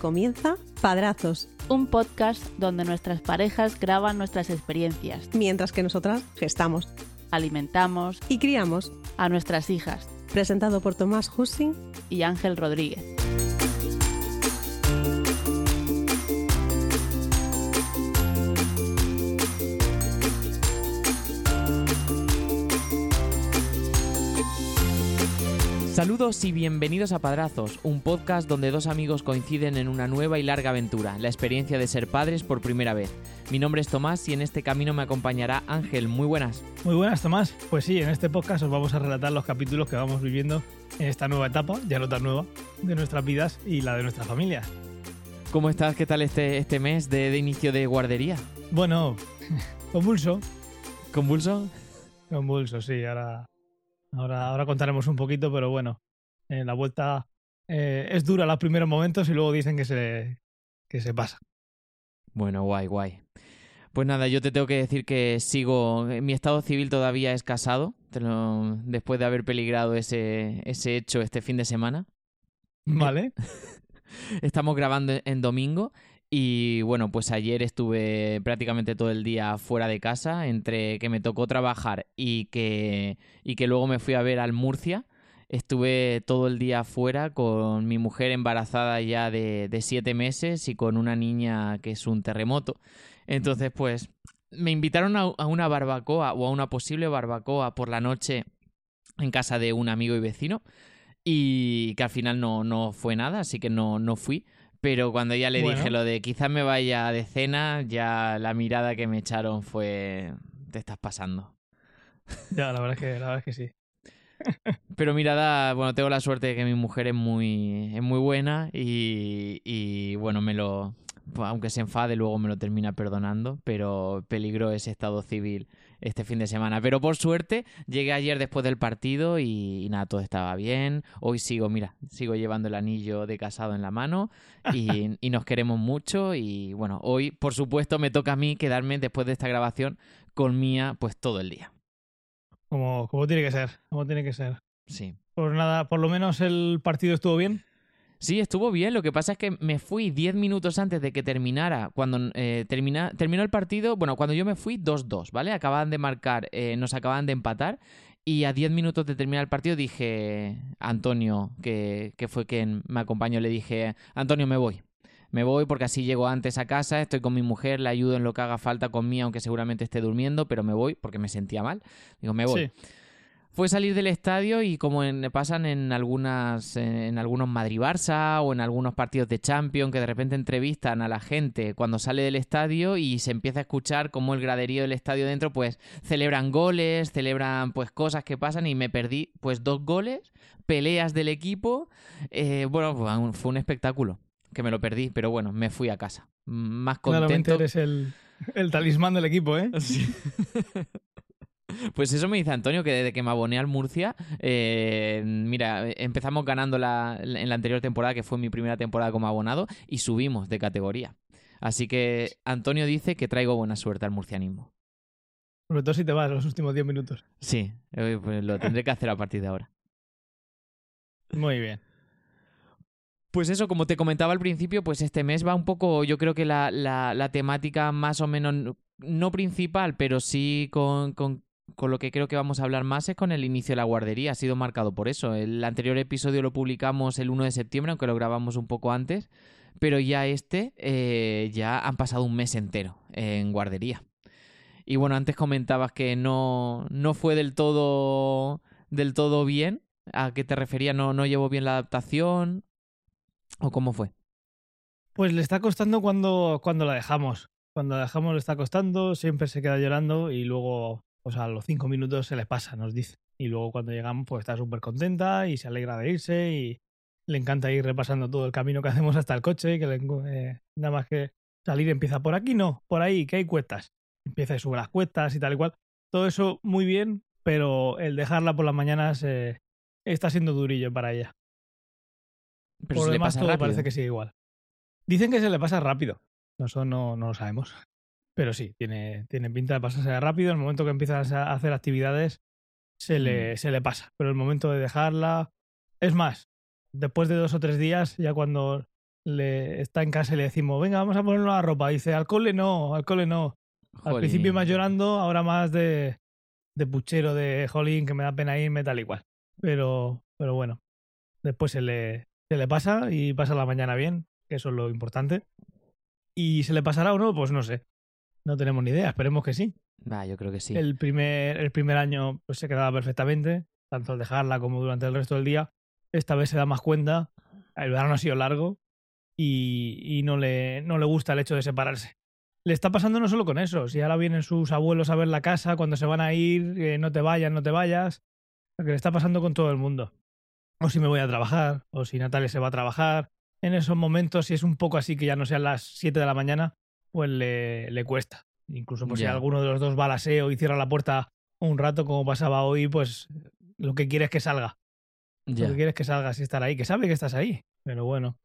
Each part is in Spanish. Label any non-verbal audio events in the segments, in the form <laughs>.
comienza Padrazos, un podcast donde nuestras parejas graban nuestras experiencias, mientras que nosotras gestamos alimentamos y criamos a nuestras hijas. Presentado por Tomás Hussing y Ángel Rodríguez. Saludos y bienvenidos a Padrazos, un podcast donde dos amigos coinciden en una nueva y larga aventura, la experiencia de ser padres por primera vez. Mi nombre es Tomás y en este camino me acompañará Ángel. Muy buenas. Muy buenas, Tomás. Pues sí, en este podcast os vamos a relatar los capítulos que vamos viviendo en esta nueva etapa, ya no tan nueva, de nuestras vidas y la de nuestra familia. ¿Cómo estás? ¿Qué tal este, este mes de, de inicio de guardería? Bueno, <laughs> convulso. ¿Convulso? Convulso, sí. Ahora Ahora, ahora contaremos un poquito, pero bueno, en la vuelta eh, es dura los primeros momentos y luego dicen que se, que se pasa. Bueno, guay, guay. Pues nada, yo te tengo que decir que sigo. Mi estado civil todavía es casado, después de haber peligrado ese, ese hecho este fin de semana. Vale. <laughs> Estamos grabando en domingo y bueno, pues ayer estuve prácticamente todo el día fuera de casa, entre que me tocó trabajar y que, y que luego me fui a ver al Murcia. Estuve todo el día fuera con mi mujer embarazada ya de, de siete meses y con una niña que es un terremoto. Entonces, pues me invitaron a, a una barbacoa o a una posible barbacoa por la noche en casa de un amigo y vecino y que al final no, no fue nada, así que no, no fui. Pero cuando ya le dije lo de quizás me vaya de cena, ya la mirada que me echaron fue te estás pasando. <laughs> Ya, la verdad es que, la verdad es que sí. <laughs> Pero mirada, bueno, tengo la suerte de que mi mujer es muy, es muy buena y, y bueno, me lo, aunque se enfade, luego me lo termina perdonando, pero peligró ese estado civil este fin de semana. Pero por suerte llegué ayer después del partido y, nada, todo estaba bien. Hoy sigo, mira, sigo llevando el anillo de casado en la mano y, <laughs> y nos queremos mucho. Y bueno, hoy por supuesto me toca a mí quedarme después de esta grabación con Mía pues todo el día. Como, como tiene que ser, como tiene que ser. Sí. Pues nada, por lo menos el partido estuvo bien. Sí, estuvo bien. Lo que pasa es que me fui 10 minutos antes de que terminara. Cuando eh, termina, terminó el partido, bueno, cuando yo me fui 2-2, ¿vale? Acababan de marcar, eh, nos acaban de empatar. Y a 10 minutos de terminar el partido dije Antonio, que, que fue quien me acompañó, le dije, Antonio, me voy. Me voy porque así llego antes a casa, estoy con mi mujer, le ayudo en lo que haga falta con mí, aunque seguramente esté durmiendo, pero me voy porque me sentía mal. Digo, me voy. Sí fue salir del estadio y como en, pasan en algunas en algunos Madrid Barça o en algunos partidos de Champions que de repente entrevistan a la gente cuando sale del estadio y se empieza a escuchar cómo el graderío del estadio dentro pues celebran goles, celebran pues cosas que pasan y me perdí pues dos goles, peleas del equipo, eh, bueno fue un espectáculo que me lo perdí, pero bueno me fui a casa más contento. Claramente eres el, el talismán del equipo, ¿eh? <laughs> Sí. Pues eso me dice Antonio, que desde que me aboné al Murcia, eh, mira, empezamos ganando la, en la anterior temporada, que fue mi primera temporada como abonado, y subimos de categoría. Así que Antonio dice que traigo buena suerte al murcianismo. Sobre todo si te vas los últimos 10 minutos. Sí, eh, pues lo tendré que hacer a partir de ahora. Muy bien. Pues eso, como te comentaba al principio, pues este mes va un poco, yo creo que la, la, la temática más o menos, no principal, pero sí con, con con lo que creo que vamos a hablar más es con el inicio de la guardería. Ha sido marcado por eso. El anterior episodio lo publicamos el 1 de septiembre, aunque lo grabamos un poco antes. Pero ya este, eh, ya han pasado un mes entero en guardería. Y bueno, antes comentabas que no, no fue del todo, del todo bien. ¿A qué te refería? ¿No, ¿No llevó bien la adaptación? ¿O cómo fue? Pues le está costando cuando, cuando la dejamos. Cuando la dejamos le está costando, siempre se queda llorando y luego pues a los cinco minutos se le pasa, nos dice. Y luego cuando llegamos, pues está súper contenta y se alegra de irse y le encanta ir repasando todo el camino que <laughs> hacemos hasta el coche, que le, eh, nada más que salir empieza por aquí, no, por ahí, que hay cuestas. Empieza y sube las cuestas y tal y cual. Todo eso muy bien, pero el dejarla por las mañanas eh, está siendo durillo para ella. Pero por lo demás todo rápido. parece que sigue igual. Dicen que se le pasa rápido. Nosotros no, no lo sabemos. Pero sí, tiene, tiene pinta de pasarse rápido. En el momento que empiezas a hacer actividades, se le, Mm. se le pasa. Pero el momento de dejarla. Es más, después de dos o tres días, ya cuando le, está en casa y le decimos, venga, vamos a ponernos la ropa. dice, al cole no, al cole no. Al principio más llorando, ahora más de, de puchero, de jolín, que me da pena irme, tal y cual. Pero, pero bueno, después se le, se le pasa y pasa la mañana bien, que eso es lo importante. ¿Y se le pasará o no? Pues no sé. No tenemos ni idea, esperemos que sí. Yo creo que sí. El primer, el primer año pues, se quedaba perfectamente, tanto al dejarla como durante el resto del día. Esta vez se da más cuenta. El verano ha sido largo y, y no, le, no le gusta el hecho de separarse. Le está pasando no solo con eso. Si ahora vienen sus abuelos a ver la casa, cuando se van a ir, eh, no te vayas, no te vayas. Lo que le está pasando con todo el mundo. O si me voy a trabajar, o si Natalia se va a trabajar. En esos momentos, si es un poco así que ya no sean las 7 de la mañana, pues le, le cuesta. Incluso pues, si Ya. alguno de los dos va al aseo y cierra la puerta un rato, como pasaba hoy, pues lo que quiere es que salga. Ya. Lo que quiere es que salgas y estar ahí, que sabe que estás ahí. Pero bueno,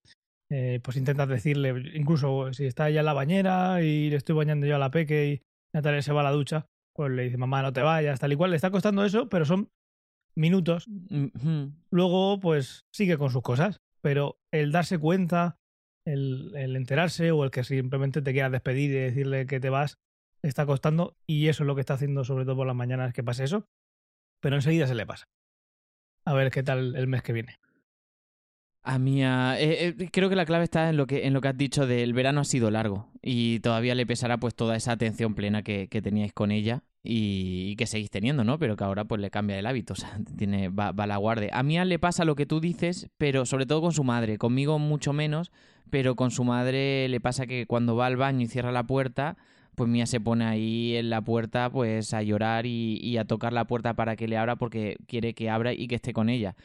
eh, pues intentas decirle, incluso si está ella en la bañera y le estoy bañando yo a la peque y Natalia se va a la ducha, pues le dice, mamá, no te vayas, tal y cual. Le está costando eso, pero son minutos. Luego, pues sigue con sus cosas. Pero el darse cuenta, el, enterarse o el que simplemente te quieras despedir y decirle que te vas, está costando. Y eso es lo que está haciendo, sobre todo por las mañanas, que pase eso. Pero enseguida se le pasa. A ver qué tal el mes que viene. A mí, eh, eh, creo que la clave está en lo que, en lo que has dicho del verano ha sido largo y todavía le pesará pues toda esa atención plena que, que teníais con ella y, que seguís teniendo, ¿no? Pero que ahora pues le cambia el hábito, o sea, tiene, va, va a la guardia. A Mía le pasa lo que tú dices, pero sobre todo con su madre, conmigo mucho menos, pero con su madre le pasa que cuando va al baño y cierra la puerta, pues Mía se pone ahí en la puerta pues a llorar y a tocar la puerta para que le abra porque quiere que abra y que esté con ella.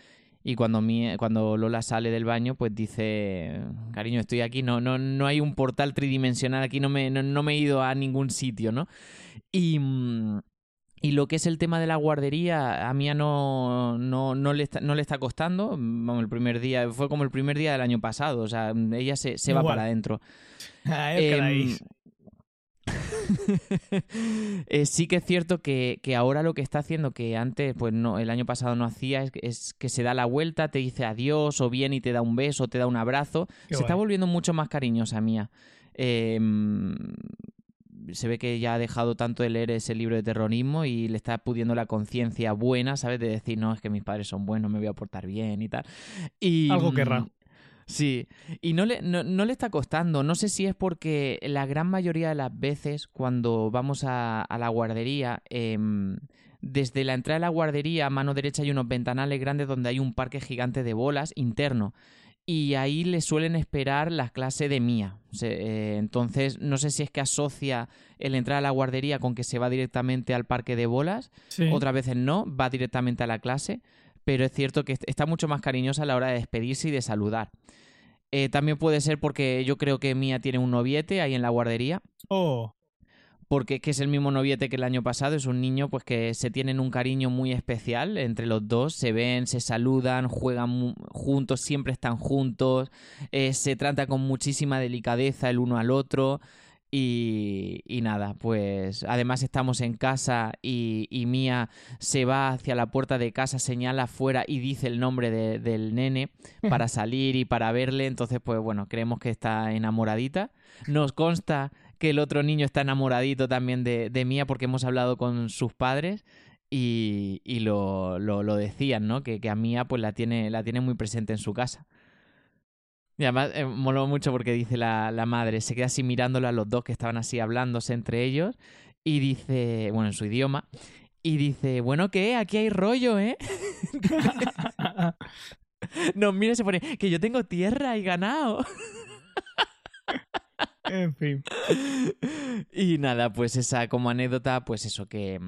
Y cuando, mi, cuando Lola sale del baño, pues dice, cariño, estoy aquí, no, no, no hay un portal tridimensional aquí, no me, no, no me he ido a ningún sitio, ¿no? Y, mm, y lo que es el tema de la guardería, a Mía no, no, no, le, está, no le está costando. Vamos, el primer día, fue como el primer día del año pasado, o sea, ella se, se va para adentro. <laughs> Caray. <laughs> eh, sí que es cierto que, que ahora lo que está haciendo, que antes, pues no, el año pasado no hacía, es, que- es que se da la vuelta, te dice adiós, o viene y te da un beso, te da un abrazo. Qué se está volviendo mucho más cariñosa mía. Em, se ve que ya ha dejado tanto de leer ese libro de terrorismo y le está pudiendo la conciencia buena, ¿sabes? De decir, no, es que mis padres son buenos, me voy a portar bien y tal. Y, Algo querrá. Sí, y no le, no, no le está costando. No sé si es porque la gran mayoría de las veces cuando vamos a, a la guardería, em, desde la entrada de la guardería a mano derecha hay unos ventanales grandes donde hay un parque gigante de bolas interno. Y ahí le suelen esperar la clase de Mía. Eh, entonces, no sé si es que asocia el entrar a la guardería con que se va directamente al parque de bolas Sí. otras veces no, va directamente a la clase, pero es cierto que est- está mucho más cariñosa a la hora de despedirse y de saludar. Eh, también puede ser porque yo creo que Mía tiene un noviete ahí en la guardería, Oh, porque es que es el mismo noviete que el año pasado, es un niño pues que se tienen un cariño muy especial entre los dos, se ven, se saludan, juegan juntos, siempre están juntos, eh, se trata con muchísima delicadeza el uno al otro y, y nada, pues además estamos en casa y, y Mía se va hacia la puerta de casa, señala afuera y dice el nombre de- del nene <laughs> para salir y para verle, entonces pues bueno, creemos que está enamoradita. Nos consta que el otro niño está enamoradito también de, de Mía porque hemos hablado con sus padres y, y lo, lo, lo decían, ¿no? Que, que a Mía pues la tiene, la tiene muy presente en su casa. Y además eh, moló mucho porque dice la, la madre, se queda así mirándolo a los dos que estaban así hablándose entre ellos y dice, bueno, en su idioma, y dice, bueno, ¿qué? Aquí hay rollo, ¿eh? <laughs> Nos mira y se pone, que yo tengo tierra y ganado. <laughs> en fin. y nada, pues esa como anécdota, pues eso, que,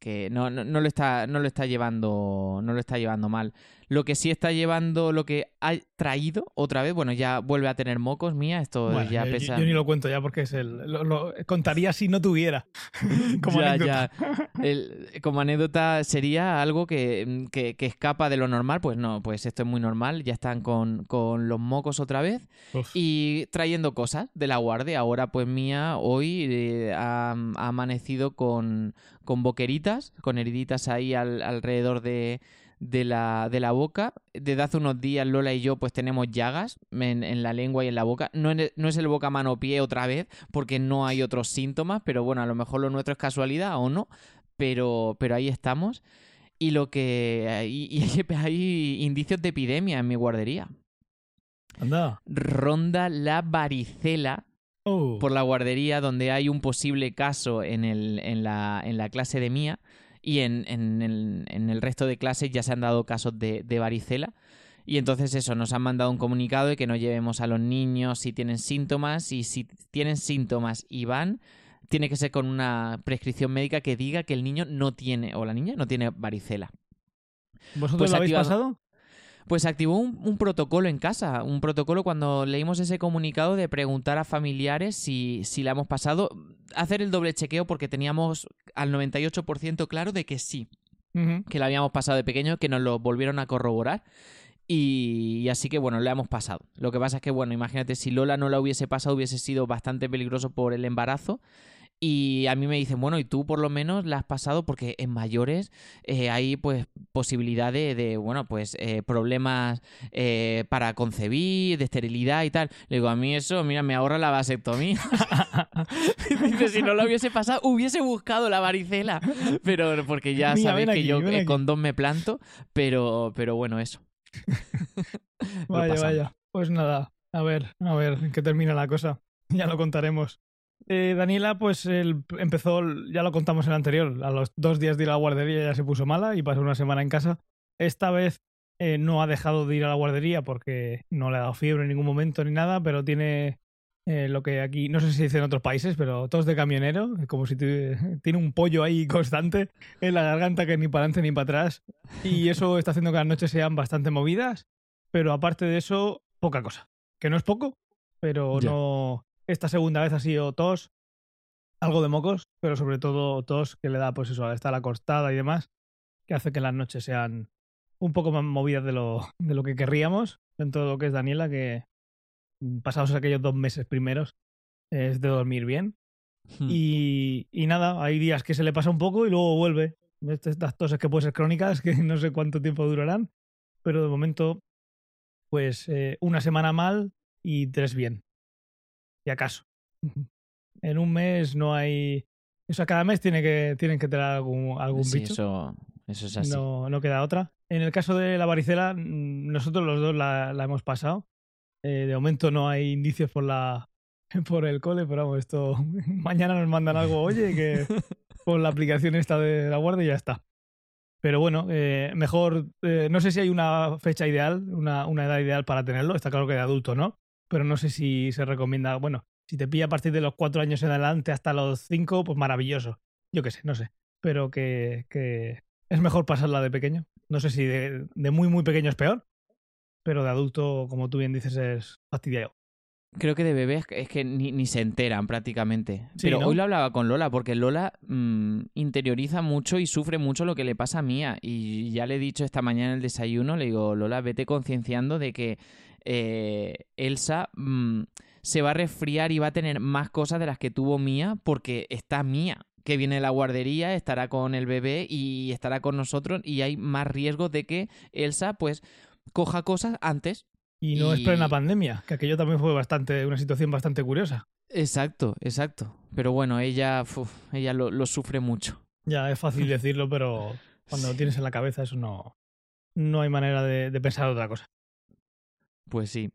que no, no, no lo está, no lo está llevando. No lo está llevando mal. Lo que sí está llevando, lo que ha traído otra vez, bueno, ya vuelve a tener mocos mía. Esto Bueno, ya yo, pesa. yo ni lo cuento ya porque es el. Lo, lo contaría si no tuviera. <laughs> Como ya, anécdota. ya. El- como anécdota sería algo que, que, que escapa de lo normal. Pues no, pues esto es muy normal. Ya están con, con los mocos otra vez. Uf. y trayendo cosas de la guardia. Ahora, pues mía, hoy eh, ha, ha amanecido con, con boqueritas, con heriditas ahí al- alrededor de, de la, de la boca. Desde hace unos días Lola y yo pues tenemos llagas en, en la lengua y en la boca. No, en- no es el boca mano pie otra vez porque no hay otros síntomas, pero bueno, a lo mejor lo nuestro es casualidad o no, pero, pero ahí estamos. Y lo que... Y, <laughs> y hay, hay indicios de epidemia en mi guardería. Anda. Ronda la varicela Oh. por la guardería donde hay un posible caso en, el, en, la, en la clase de mía y en, en el, en el resto de clases ya se han dado casos de, de varicela. Y entonces eso, nos han mandado un comunicado de que no llevemos a los niños si tienen síntomas y si tienen síntomas y van, tiene que ser con una prescripción médica que diga que el niño no tiene o la niña no tiene varicela. ¿Vosotros pues lo habéis activado- pasado? Pues se activó un, un protocolo en casa, un protocolo cuando leímos ese comunicado de preguntar a familiares si, si la hemos pasado, hacer el doble chequeo porque teníamos al 98% claro de que sí, que la habíamos pasado de pequeño, que nos lo volvieron a corroborar. Y, y así que bueno, la hemos pasado. Lo que pasa es que, bueno, imagínate, si Lola no la hubiese pasado, hubiese sido bastante peligroso por el embarazo. Y a mí me dicen, bueno, y tú por lo menos la has pasado porque en mayores eh, hay pues posibilidad de, de, bueno, pues eh, problemas eh, para concebir, de esterilidad y tal. Le digo, a mí eso, mira, me ahorra la vasectomía. <laughs> Dice, si no lo hubiese pasado, hubiese buscado la varicela. Pero porque ya Mira, sabéis que yo con dos me planto, pero, pero bueno, eso. <laughs> Vaya, vaya. Pues nada, a ver, a ver qué termina la cosa. <laughs> Ya lo contaremos. Eh, Daniela, pues él empezó, ya lo contamos en el anterior, a los dos días de ir a la guardería ya se puso mala y pasó una semana en casa. Esta vez eh, no ha dejado de ir a la guardería porque no le ha dado fiebre en ningún momento ni nada, pero tiene eh, lo que aquí, no sé si dice en otros países, pero tos de camionero, como si tiene un pollo ahí constante en la garganta que ni para adelante ni para atrás. Y eso está haciendo que las noches sean bastante movidas, pero aparte de eso, poca cosa. Que no es poco, pero no. Esta segunda vez ha sido tos, algo de mocos, pero sobre todo tos que le da, pues eso, al estar acostada y demás, que hace que las noches sean un poco más movidas de lo, de lo que querríamos dentro de lo que es Daniela, que mm, pasados aquellos dos meses primeros es de dormir bien. Hmm. Y, y nada, hay días que se le pasa un poco y luego vuelve. Este- Estas toses que pueden ser crónicas, <laughs> que no sé cuánto tiempo durarán, pero de momento, pues eh, una semana mal y tres bien. Y acaso. En un mes no hay. O sea, cada mes tiene que, tienen que tener algún, algún Sí, bicho. eso, eso es así. No, no queda otra. En el caso de la varicela, mm, nosotros los dos la, la hemos pasado. Eh, de momento no hay indicios por la <laughs> por el cole, pero vamos, esto <laughs> mañana nos mandan algo, oye, que <laughs> con la aplicación esta de la guardia y ya está. Pero bueno, eh, mejor, eh, no sé si hay una fecha ideal, una, una edad ideal para tenerlo, está claro que de adulto, ¿no? Pero no sé si se recomienda, bueno, si te pilla a partir de los cuatro años en adelante hasta los cinco, pues maravilloso. Yo qué sé, no sé. Pero que, que es mejor pasarla de pequeño. No sé si de, de muy, muy pequeño es peor, pero de adulto, como tú bien dices, es fastidiado. Creo que de bebés es que ni, ni se enteran prácticamente. Sí, Pero ¿no? hoy lo hablaba con Lola, porque Lola mm, interioriza mucho y sufre mucho lo que le pasa a Mía. Y ya le he dicho esta mañana en el desayuno, le digo, Lola, vete concienciando de que eh, Elsa mm, se va a resfriar y va a tener más cosas de las que tuvo Mía, porque está Mía, que viene de la guardería, estará con el bebé y estará con nosotros, y hay más riesgos de que Elsa, pues, coja cosas antes Y no es Y- plena pandemia, que aquello también fue bastante, una situación bastante curiosa. Exacto, exacto. Pero bueno, ella, uf, ella lo, lo sufre mucho. Ya es fácil <laughs> decirlo, pero cuando lo tienes en la cabeza eso no, no hay manera de, de pensar otra cosa. Pues sí.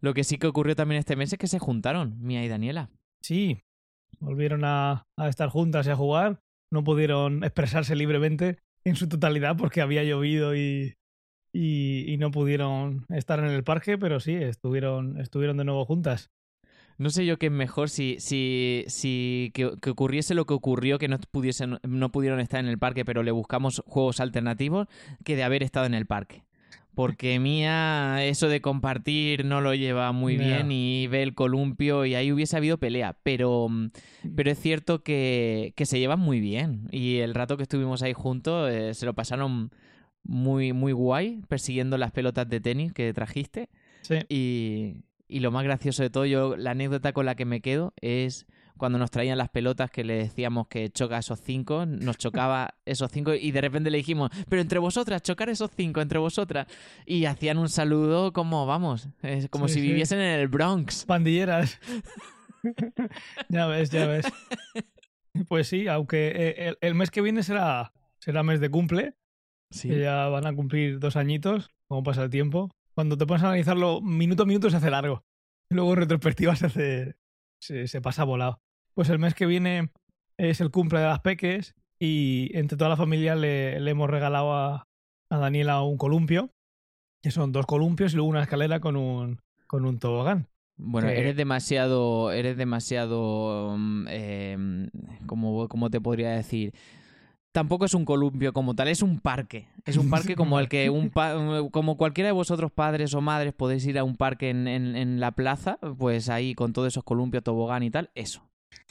Lo que sí que ocurrió también este mes es que se juntaron, Mía y Daniela. Sí, volvieron a, a estar juntas y a jugar. No pudieron expresarse libremente en su totalidad porque había llovido y, y, y no pudieron estar en el parque, pero sí, estuvieron, estuvieron de nuevo juntas. No sé yo qué es mejor si, si, si que, que ocurriese lo que ocurrió, que no, pudiesen, no pudieron estar en el parque, pero le buscamos juegos alternativos, que de haber estado en el parque. Porque Mía, eso de compartir no lo lleva muy bien y ve el columpio y ahí hubiese habido pelea. Pero, pero es cierto que, que se llevan muy bien. Y el rato que estuvimos ahí juntos eh, se lo pasaron muy, muy guay persiguiendo las pelotas de tenis que trajiste. Sí. Y, y lo más gracioso de todo, yo la anécdota con la que me quedo es cuando nos traían las pelotas que le decíamos que choca esos cinco, nos chocaba <laughs> esos cinco y de repente le dijimos, pero entre vosotras, chocar esos cinco, entre vosotras. Y hacían un saludo como, vamos, es como Sí, si sí. viviesen en el Bronx. Pandilleras. <laughs> ya ves, ya ves. Pues sí, aunque eh, el, el mes que viene será, será mes de cumple, Sí. que ya van a cumplir dos añitos, como pasa el tiempo. Cuando te pones a analizarlo minuto a minuto se hace largo. Luego en retrospectiva se hace. Se, se pasa volado. Pues el mes que viene es el cumple de las peques y entre toda la familia le, le hemos regalado a, a Daniela un columpio, que son dos columpios y luego una escalera con un, con un tobogán. Bueno, que- eres demasiado, eres demasiado, mm, eh, ¿cómo, cómo te podría decir? Tampoco es un columpio como tal, es un parque. Es un parque <laughs> como el que un pa- como cualquiera de vosotros padres o madres podéis ir a un parque en, en- en la plaza, pues ahí con todos esos columpios, tobogán y tal, eso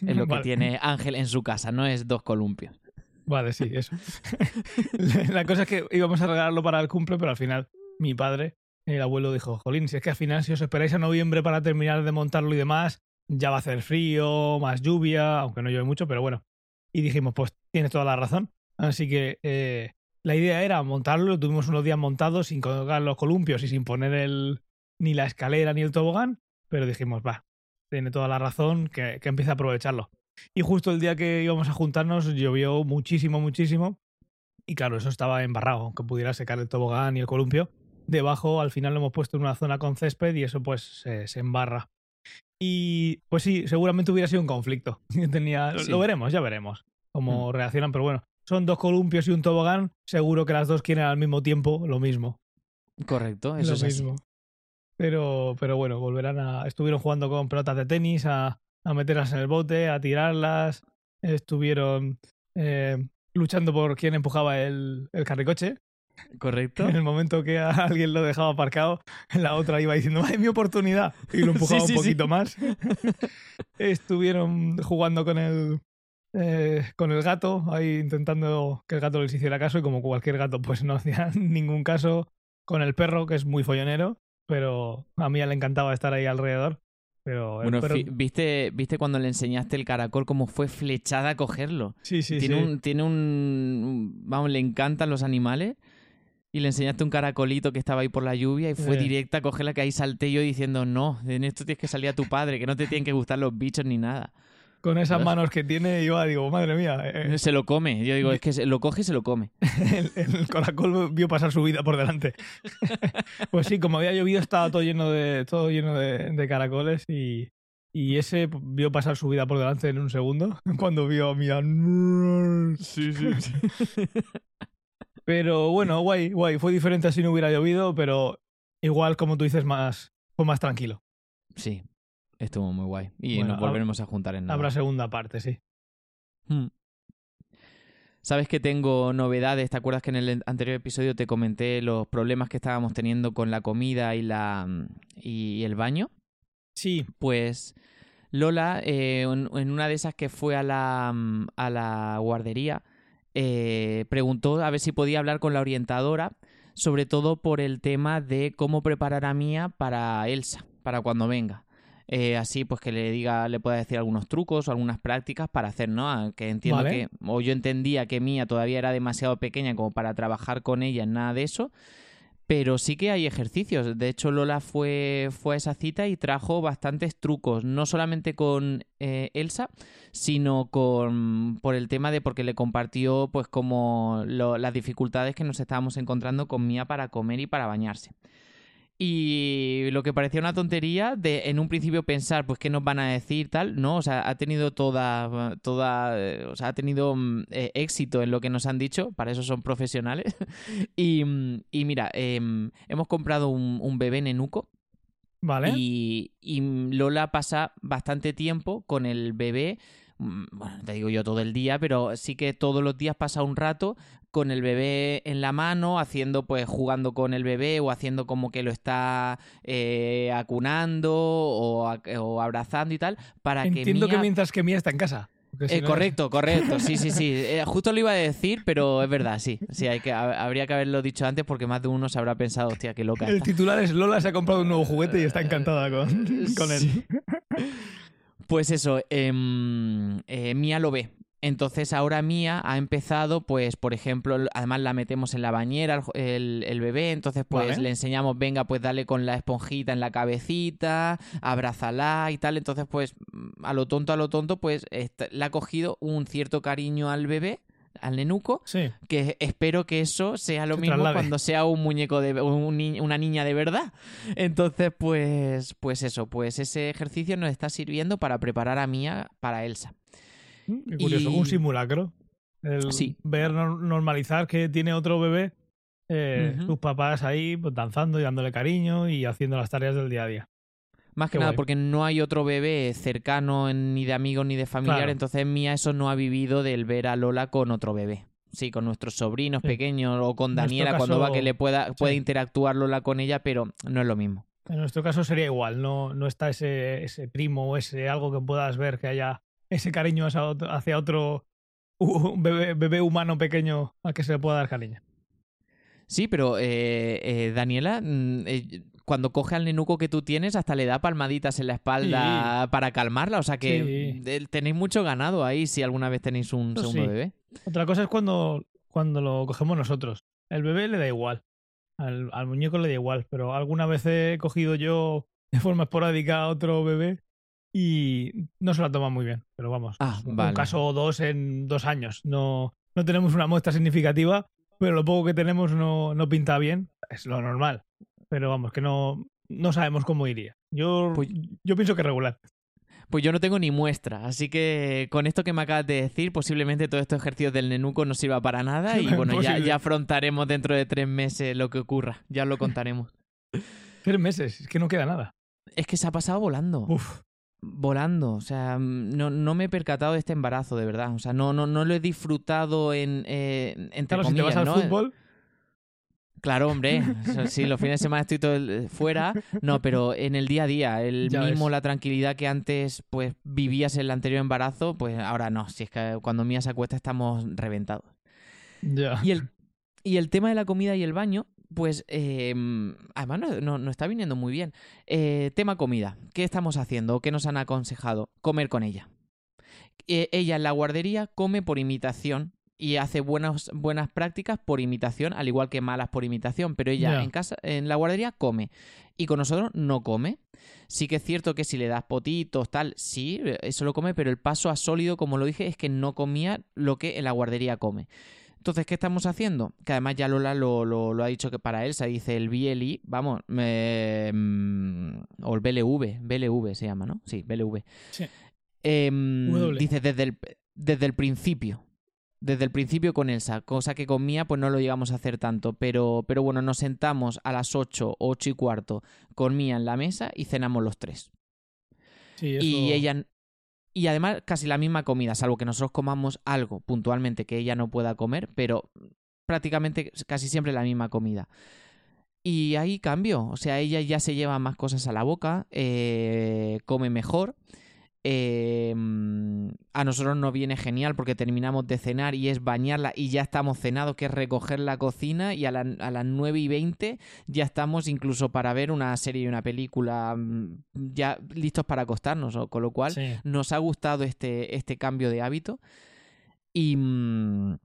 es lo que Vale. tiene Ángel en su casa, no es dos columpios. Vale, sí, eso. <laughs> la cosa es que íbamos a regalarlo para el cumple, pero al final mi padre, el abuelo, dijo, Jolín, si es que al final si os esperáis a noviembre para terminar de montarlo y demás, ya va a hacer frío, más lluvia, aunque no llueve mucho, pero bueno. Y dijimos, pues tienes toda la razón. Así que eh, la idea era montarlo, lo tuvimos unos días montados sin colgar los columpios y sin poner el, ni la escalera ni el tobogán, pero dijimos, va, tiene toda la razón, que, que empiece a aprovecharlo. Y justo el día que íbamos a juntarnos llovió muchísimo, muchísimo. Y claro, eso estaba embarrado, aunque pudiera secar el tobogán y el columpio. Debajo al final lo hemos puesto en una zona con césped y eso pues se, se embarra. Y pues sí, seguramente hubiera sido un conflicto. <laughs> Tenía, Sí. Lo veremos, ya veremos cómo reaccionan, pero bueno, son dos columpios y un tobogán, seguro que las dos quieren al mismo tiempo lo mismo. Correcto, eso lo es así. Pero, pero bueno, volverán a. Estuvieron jugando con pelotas de tenis, a, a meterlas en el bote, a tirarlas. Estuvieron eh, luchando por quién empujaba el, el carricoche. Correcto. En el momento que a alguien lo dejaba aparcado, la otra iba diciendo, ¡ay, mi oportunidad! Y lo <laughs> empujaba Sí, sí, un sí. poquito más. <laughs> Estuvieron jugando con el, eh, con el gato, ahí intentando que el gato les hiciera caso, y como cualquier gato, pues no hacía <laughs> ningún caso. Con el perro, que es muy follonero, pero a mí le encantaba estar ahí alrededor. Pero el Bueno, perro- ¿viste, ¿viste cuando le enseñaste el caracol cómo fue flechada a cogerlo? sí, sí, tiene sí. un tiene un, vamos le encantan los animales y le enseñaste un caracolito que estaba ahí por la lluvia y fue Eh. directa a cogerla que ahí salté yo diciendo no en esto tienes que salir a tu padre que no te tienen que gustar los bichos ni nada Con esas manos que tiene, iba, digo, madre mía, eh, se lo come yo digo es que se- lo coge y se lo come <laughs> el, el caracol vio pasar su vida por delante. <laughs> pues sí, como había llovido estaba todo lleno de, todo lleno de, de caracoles y, y ese vio pasar su vida por delante en un segundo <laughs> cuando vio a mi... sí sí, Pero bueno, guay, guay. Fue diferente si no hubiera llovido, pero igual, como tú dices, más, fue más tranquilo. sí estuvo muy guay y Bueno, nos volveremos a juntar en nada Habrá segunda parte, sí. Hmm. Sabes que tengo novedades. ¿Te acuerdas que en el anterior episodio te comenté los problemas que estábamos teniendo con la comida y la y el baño? Sí, Pues Lola, eh, en, en una de esas que fue a la, mm, a la guardería, eh, preguntó a ver si podía hablar con la orientadora, sobre todo por el tema de cómo preparar a Mía para Elsa, para cuando venga. Eh, así pues que le diga, le pueda decir algunos trucos o algunas prácticas para hacer, ¿no? Ah, Que entiendo Vale. que, o yo entendía que Mía todavía era demasiado pequeña como para trabajar con ella en nada de eso, pero sí que hay ejercicios. De hecho, Lola fue, fue a esa cita y trajo bastantes trucos, no solamente con eh, Elsa, sino con por el tema de porque le compartió pues como lo- las dificultades que nos estábamos encontrando con Mía para comer y para bañarse. Y lo que parecía una tontería de en un principio pensar, pues qué nos van a decir tal, no, o sea, ha tenido toda, toda, eh, o sea, ha tenido mm, eh, éxito en lo que nos han dicho, para eso son profesionales. <laughs> y, mm, y mira, em, hemos comprado un, un bebé nenuco vale. y, y Lola pasa bastante tiempo con el bebé. Mm, Bueno, te digo yo todo el día, pero sí que todos los días pasa un rato con el bebé en la mano, haciendo, pues, jugando con el bebé o haciendo como que lo está eh, acunando o, abrazando y tal, para Entiendo que Mía- mientras que Mía está en casa. si eh, no- correcto, correcto, sí, sí, sí. <laughs> Eh, justo lo iba a decir, pero es verdad, sí. Sí, hay que, ha- habría que haberlo dicho antes porque más de uno se habrá pensado, hostia, qué loca El está. titular es Lola se ha comprado un nuevo juguete y está encantada con, <laughs> con él. Sí. Pues eso, em, eh, Mía lo ve. Entonces ahora Mía ha empezado, pues, por ejemplo, además la metemos en la bañera el, bebé, entonces pues Vale. le enseñamos, venga, pues dale con la esponjita en la cabecita, abrázala y tal. Entonces, pues, mm, a lo tonto, a lo tonto, pues le ha cogido un cierto cariño al bebé, al nenuco, Sí. que espero que eso sea lo Se mismo traslade. cuando sea un muñeco de un una niña de verdad. Entonces, pues, pues eso, pues ese ejercicio nos está sirviendo para preparar a Mía para Elsa. Mm, Qué curioso, Y- un simulacro. El Sí. ver nor- normalizar que tiene otro bebé, eh, sus papás ahí pues, danzando y dándole cariño y haciendo las tareas del día a día. Más que Qué nada guay. porque no hay otro bebé cercano ni de amigo ni de familiar, Claro. entonces Mía eso no ha vivido del ver a Lola con otro bebé. Sí, con nuestros sobrinos Sí. pequeños o con Daniela cuando va que le pueda puede sí. interactuar Lola con ella, pero no es lo mismo. En nuestro caso sería igual, no, no está ese, ese primo o ese algo que puedas ver que haya ese cariño hacia otro, hacia otro bebé, bebé humano pequeño al que se le pueda dar cariño. Sí, pero eh, eh, Daniela, mm, eh, cuando coge al nenuco que tú tienes, hasta le da palmaditas en la espalda para calmarla. O sea que Sí. tenéis mucho ganado ahí si alguna vez tenéis un segundo sí. bebé. Otra cosa es cuando, cuando lo cogemos nosotros. El bebé le da igual. Al, al muñeco le da igual. Pero alguna vez he cogido yo de forma esporádica a otro bebé y no se la toma muy bien. Pero vamos, Ah, un caso o dos en dos años. No, no tenemos una muestra significativa, pero lo poco que tenemos no, no pinta bien. Es lo normal. Pero vamos, que no, no sabemos cómo iría. Yo, Pues- yo pienso que regular. Pues yo no tengo ni muestra, así que con esto que me acabas de decir, posiblemente todos estos ejercicios del nenuco no sirva para nada y <laughs> bueno, ya, ya afrontaremos dentro de tres meses lo que ocurra, ya os lo contaremos. <laughs> Tres meses, es que no queda nada. es que se ha pasado volando. Uf, volando. O sea, no, no me he percatado de este embarazo, de verdad. O sea, no, no, no lo he disfrutado en, eh, entre claro, si te comillas, vas al ¿no? fútbol, Claro, hombre. Sí, los fines de semana estoy todo el- fuera. No, pero en el día a día, el Ya mismo, ves. la tranquilidad que antes pues vivías en el anterior embarazo, pues ahora no. Si es que cuando Mía se acuesta estamos reventados. ya. Y el, y el tema de la comida y el baño, pues eh, además no, no- no está viniendo muy bien. Eh, tema comida. ¿Qué estamos haciendo? ¿Qué nos han aconsejado? Comer con ella. Eh, ella en la guardería come por imitación y hace buenas, buenas prácticas por imitación, al igual que malas por imitación, pero ella en casa, en la guardería come y con nosotros no come. Sí que es cierto que si le das potitos, tal, sí, eso lo come, pero el paso a sólido, como lo dije, es que no comía lo que en la guardería come. Entonces, ¿qué estamos haciendo? Que además ya Lola lo, lo- lo ha dicho que para él se dice el BLI, vamos, mm, o el BLV, BLV se llama, ¿no? Sí, BLV. Sí. Em, dice desde el, desde el principio. Desde el principio con Elsa, cosa que con Mía pues no lo llegamos a hacer tanto, pero, pero bueno, nos sentamos a las 8, 8 y cuarto con Mía en la mesa y cenamos los tres. Sí, eso- Y ella. Y además, casi la misma comida, salvo que nosotros comamos algo puntualmente que ella no pueda comer, pero prácticamente casi siempre la misma comida. Y ahí cambio, o sea, ella ya se lleva más cosas a la boca, eh, come mejor. Eh, a nosotros nos viene genial porque terminamos de cenar y es bañarla y ya estamos cenados, que es recoger la cocina y a, la- a las 9 y 20 ya estamos incluso para ver una serie y una película mm, ya listos para acostarnos, con lo cual Sí. nos ha gustado este, este cambio de hábito y, mm,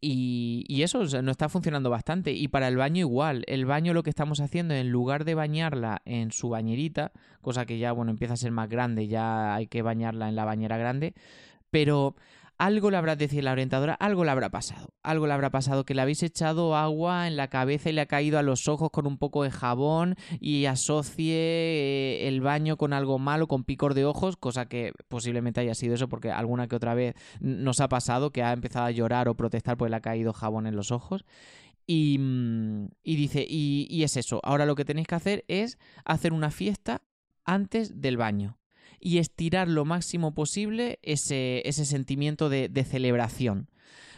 y, eso o sea, nos está funcionando bastante. Y para el baño igual, el baño lo que estamos haciendo en lugar de bañarla en su bañerita, cosa que ya bueno empieza a ser más grande, ya hay que bañarla en la bañera grande, pero algo le habrá decir la orientadora, algo le habrá pasado, algo le habrá pasado que le habéis echado agua en la cabeza y le ha caído a los ojos con un poco de jabón y asocie eh, el baño con algo malo, con picor de ojos, cosa que posiblemente haya sido eso porque alguna que otra vez nos ha pasado que ha empezado a llorar o protestar porque le ha caído jabón en los ojos. Y, mm, dice, y es eso, ahora lo que tenéis que hacer es hacer una fiesta antes del baño y estirar lo máximo posible ese, ese sentimiento de, de celebración.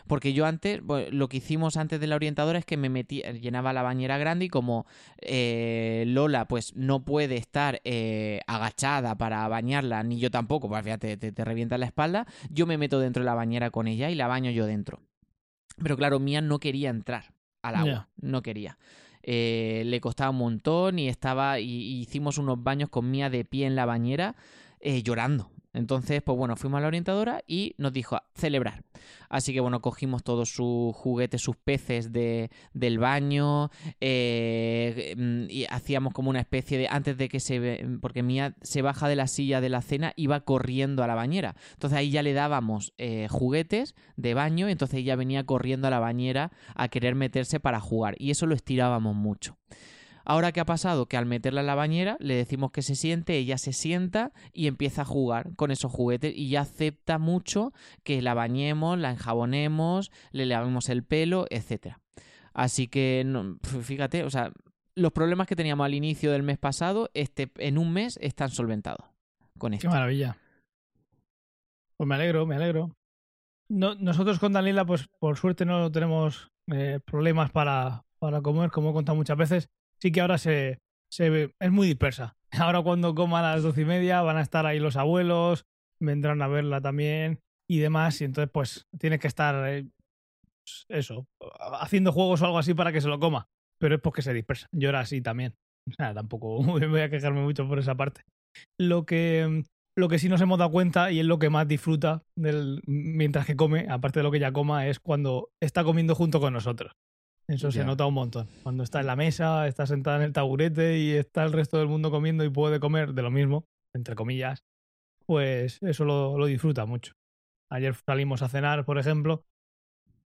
Porque yo antes, lo que hicimos antes de la orientadora es que me metí, llenaba la bañera grande y como eh, Lola pues no puede estar eh, agachada para bañarla, ni yo tampoco, porque fíjate, te, te revienta la espalda, yo me meto dentro de la bañera con ella y la baño yo dentro. Pero claro, Mía no quería entrar al agua, no quería. Eh, le costaba un montón y estaba y, y hicimos unos baños con Mía de pie en la bañera eh, llorando. Entonces, pues bueno, fuimos a la orientadora y nos dijo celebrar. Así que bueno, cogimos todos sus juguetes, sus peces de, del baño eh, mm, y hacíamos como una especie de, antes de que se, porque Mía se baja de la silla de la cena, iba corriendo a la bañera. Entonces ahí ya le dábamos eh, juguetes de baño y entonces ella venía corriendo a la bañera a querer meterse para jugar y eso lo estirábamos mucho. Ahora, ¿qué ha pasado? Que al meterla en la bañera le decimos que se siente, ella se sienta y empieza a jugar con esos juguetes y ya acepta mucho que la bañemos, la enjabonemos, le lavemos el pelo, etc. Así que, fíjate, o sea, los problemas que teníamos al inicio del mes pasado, este, en un mes están solventados con esto. Qué maravilla. Pues me alegro, me alegro. No, nosotros con Daniela, pues por suerte no tenemos eh, problemas para, para comer, como he contado muchas veces sí que ahora se, se es muy dispersa. <laughs> Ahora cuando coma a las doce y media van a estar ahí los abuelos, vendrán a verla también y demás, y entonces pues tienes que estar eh, pues, eso, haciendo juegos o algo así para que se lo coma. Pero es porque se dispersa. Llora así también. <laughs> O sea, tampoco <laughs> voy a quejarme mucho por esa parte. Lo que, lo que sí nos hemos dado cuenta y es lo que más disfruta del, mientras que come, aparte de lo que ella coma, es cuando está comiendo junto con nosotros. Eso se nota un montón. Cuando está en la mesa, está sentada en el taburete y está el resto del mundo comiendo y puede comer de lo mismo, entre comillas, pues eso lo, disfruta mucho. Ayer salimos a cenar, por ejemplo,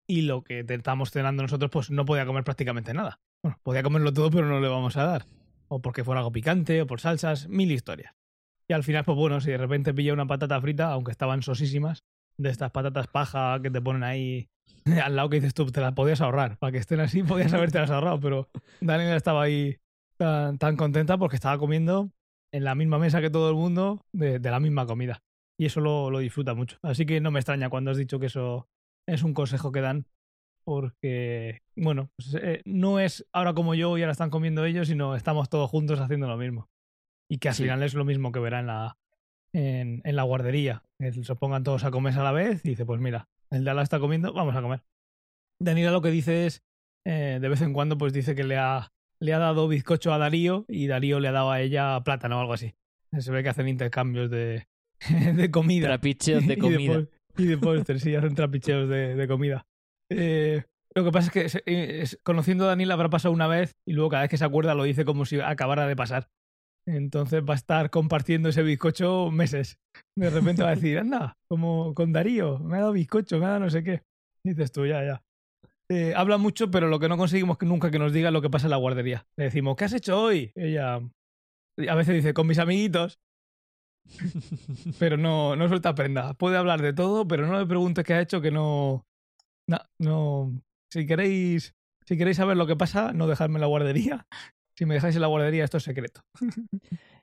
y lo que estábamos cenando nosotros, pues no podía comer prácticamente nada. Bueno, podía comerlo todo, pero no le vamos a dar. O porque fuera algo picante, o por salsas, mil historias. Y al final, pues bueno, si de repente pilla una patata frita, aunque estaban sosísimas, de estas patatas paja que te ponen ahí <laughs> al lado que dices tú, te la podías ahorrar. Para que estén así, podías haberte las ahorrado. Pero Daniela estaba ahí tan, tan, contenta porque estaba comiendo en la misma mesa que todo el mundo de, la misma comida. Y eso lo, lo, disfruta mucho. Así que no me extraña cuando has dicho que eso es un consejo que dan. Porque, bueno, pues, eh, no es ahora como yo y ahora están comiendo ellos, sino estamos todos juntos haciendo lo mismo. Y que al final es lo mismo que verá en la, en, en la guardería. Que se pongan todos a comer a la vez y dice, pues mira, el Dala está comiendo, vamos a comer. Daniela lo que dice es, eh, de vez en cuando, pues dice que le ha, le ha dado bizcocho a Darío y Darío le ha dado a ella plátano o algo así. Se ve que hacen intercambios de, <laughs> de comida. Trapicheos de <laughs> comida. y de, póster, sí, hacen trapicheos de, de comida. Eh, lo que pasa es que eh, conociendo a Daniela habrá pasado una vez y luego cada vez que se acuerda lo dice como si acabara de pasar. Entonces va a estar compartiendo ese bizcocho meses. De repente va a decir, anda, como con Darío, me ha dado bizcocho, me ha dado no sé qué. dices tú, ya, ya. Eh, habla mucho, pero lo que no conseguimos nunca que nos diga lo que pasa en la guardería. Le decimos, ¿qué has hecho hoy? Ella a veces dice, con mis amiguitos. pero no, no suelta prenda. Puede hablar de todo, pero no le preguntes qué ha hecho, que no. No, no. Si queréis, si queréis saber lo que pasa, no dejadme en la guardería, si me dejáis en la guardería, esto es secreto.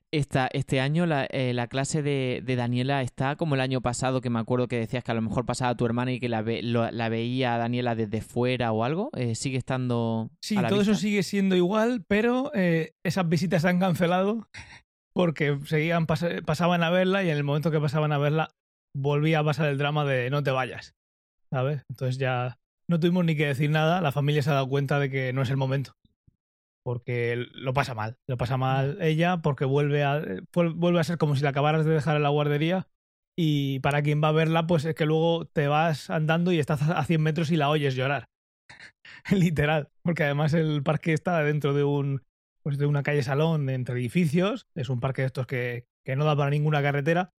Esta, este año la, eh, la clase de, de, Daniela está como el año pasado, que me acuerdo que decías que a lo mejor pasaba tu hermana y que la, ve, lo, la veía Daniela desde fuera o algo. Eh, ¿Sigue estando.? Sí, todo eso sigue siendo igual, pero eh, esas visitas se han cancelado porque seguían pas pasaban a verla y en el momento que pasaban a verla volvía a pasar el drama de no te vayas. ¿Sabes? Entonces ya no tuvimos ni que decir nada, la familia se ha dado cuenta de que no es el momento porque lo pasa mal. Lo pasa mal ella porque vuelve a, vuelve a ser como si la acabaras de dejar en la guardería y para quien va a verla, pues es que luego te vas andando y estás a 100 metros y la oyes llorar. <laughs> Literal, porque además el parque está dentro de un pues de una calle salón de entre edificios, es un parque de estos que, que no da para ninguna carretera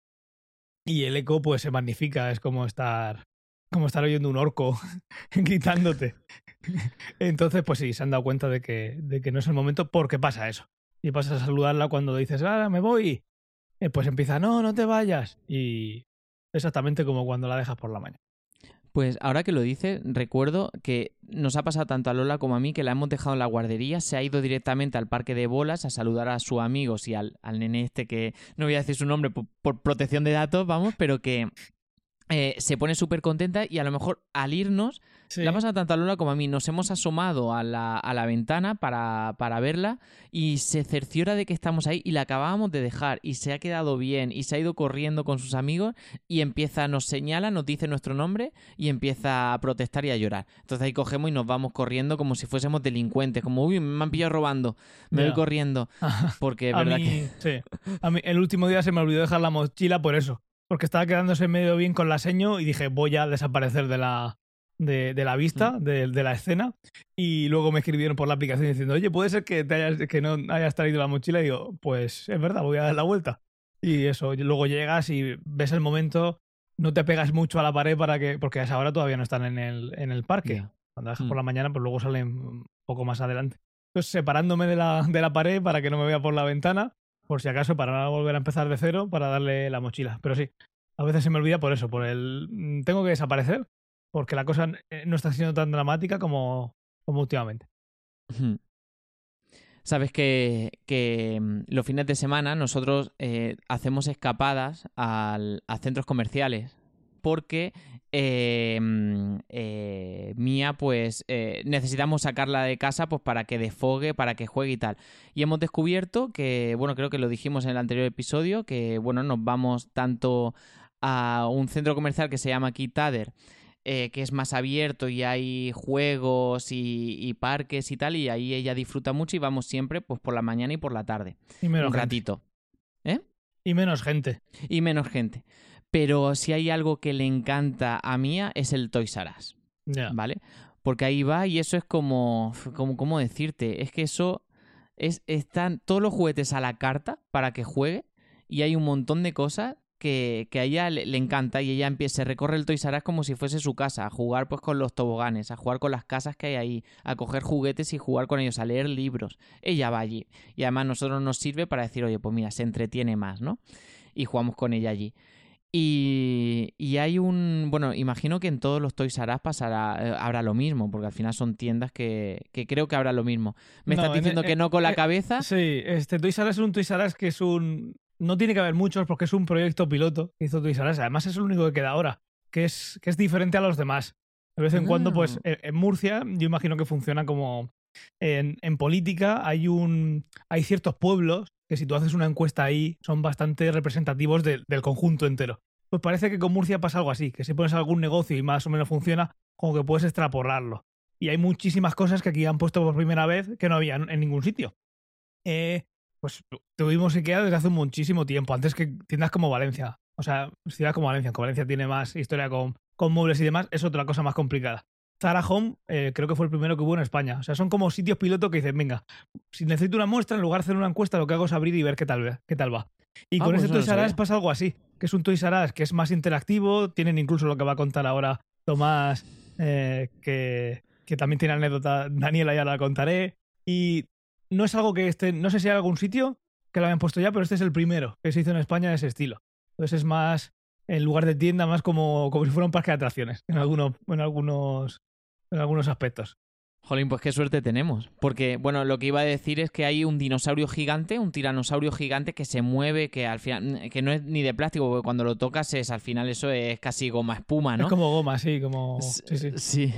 y el eco pues se magnifica, es como estar como estar oyendo un orco <laughs> gritándote. Entonces, pues sí, se han dado cuenta de que, de que no es el momento porque pasa eso. Y pasas a saludarla cuando dices, ah, me voy. Eh, pues empieza, no, no te vayas. Y exactamente como cuando la dejas por la mañana. Pues ahora que lo dices, recuerdo que nos ha pasado tanto a Lola como a mí que la hemos dejado en la guardería, se ha ido directamente al parque de bolas a saludar a sus amigos y al, al nene este que no voy a decir su nombre por protección de datos, vamos, pero que eh, se pone súper contenta y a lo mejor al irnos, la pasa tanto a Lola como a mí, nos hemos asomado a la, a la ventana para, para, verla y se cerciora de que estamos ahí y la acabábamos de dejar y se ha quedado bien y se ha ido corriendo con sus amigos y empieza, nos señala, nos dice nuestro nombre y empieza a protestar y a llorar. Entonces ahí cogemos y nos vamos corriendo como si fuésemos delincuentes, como, uy, me han pillado robando, me voy corriendo. <laughs> Porque es verdad que... Sí. A mí el último día se me olvidó dejar la mochila por eso porque estaba quedándose medio bien con la seño y dije, voy a desaparecer de la, de, de la vista, de, de la escena. Y luego me escribieron por la aplicación diciendo, oye, puede ser que, te hayas, que no hayas traído la mochila. Y digo, pues es verdad, voy a dar la vuelta. Y eso, luego llegas y ves el momento, no te pegas mucho a la pared para que, porque a esa hora todavía no están en el, en el parque. Ya. Cuando dejas Mm. por la mañana, pues luego salen un poco más adelante. Entonces, separándome de la, de la pared para que no me vea por la ventana, por si acaso, para no volver a empezar de cero, para darle la mochila. Pero sí, a veces se me olvida por eso, por el. mm, Tengo que desaparecer, porque la cosa eh, no está siendo tan dramática como, últimamente. Sabes que, que, mm, los fines de semana nosotros eh, hacemos escapadas al- a centros comerciales porque eh, mm, eh, Mía pues eh, necesitamos sacarla de casa pues para que desfogue, para que juegue y tal. Y hemos descubierto que, bueno, creo que lo dijimos en el anterior episodio, que bueno, nos vamos tanto a un centro comercial que se llama aquí Tader, eh, que es más abierto y hay juegos y, y parques y tal, y ahí ella disfruta mucho y vamos siempre pues por la mañana y por la tarde, Y menos un gente. ratito, Y menos gente. y menos gente. Pero si hay algo que le encanta a Mía es el Toys R Us. ¿vale? Porque ahí va y eso es como, como ¿cómo decirte? Es que eso es, están todos los juguetes a la carta para que juegue y hay un montón de cosas que, que a ella le, le encanta y ella empieza, se recorre el Toys R Us como si fuese su casa, a jugar pues con los toboganes, a jugar con las casas que hay ahí, a coger juguetes y jugar con ellos, a leer libros. Ella va allí y además a nosotros nos sirve para decir, oye, pues mira, se entretiene más, ¿no? Y jugamos con ella allí. Y, y hay un, bueno, imagino que en todos los Toys R Us pasará, eh, habrá lo mismo, porque al final son tiendas que, que creo que habrá lo mismo. Me No, estás en- diciendo que en- no con la eh, cabeza. Sí, este Toys R Us es un Toys R Us que es un. No tiene que haber muchos porque es un proyecto piloto que hizo Toys R Us. Además, es el único que queda ahora, que es, que es diferente a los demás. De vez en cuando, pues Ah. en, en Murcia, yo imagino que funciona como. En, en política hay un. Hay ciertos pueblos que si tú haces una encuesta ahí son bastante representativos de- del conjunto entero. Pues parece que con Murcia pasa algo así, que si pones algún negocio y más o menos funciona, como que puedes extrapolarlo. Y hay muchísimas cosas que aquí han puesto por primera vez que no había en ningún sitio. Eh, pues tuvimos IKEA desde hace muchísimo tiempo, antes que tiendas como Valencia. O sea, ciudad como Valencia, que Valencia tiene más historia con, con muebles y demás, es otra cosa más complicada. Zara Home eh, creo que fue el primero que hubo en España. O sea, son como sitios piloto que dicen, venga, si necesito una muestra, en lugar de hacer una encuesta, lo que hago es abrir y ver qué tal, ve- qué tal va. Y Ah, con pues este no Toys R Us pasa algo así, que es un Toys R Us que es más interactivo, tienen incluso lo que va a contar ahora Tomás, eh, que, que también tiene anécdota, Daniela ya la contaré, y no es algo que esté, no sé si hay algún sitio que lo hayan puesto ya, pero este es el primero que se hizo en España de ese estilo. Entonces es más, en lugar de tienda, más como, como si fuera un parque de atracciones, en en algunos, en algunos aspectos. Jolín, pues qué suerte tenemos. Porque, bueno, lo que iba a decir es que hay un dinosaurio gigante, un tiranosaurio gigante que se mueve, que al final, que no es ni de plástico, porque cuando lo tocas es, al final eso es casi goma espuma, ¿no? Es como goma, sí, como... Sí, sí. Sí.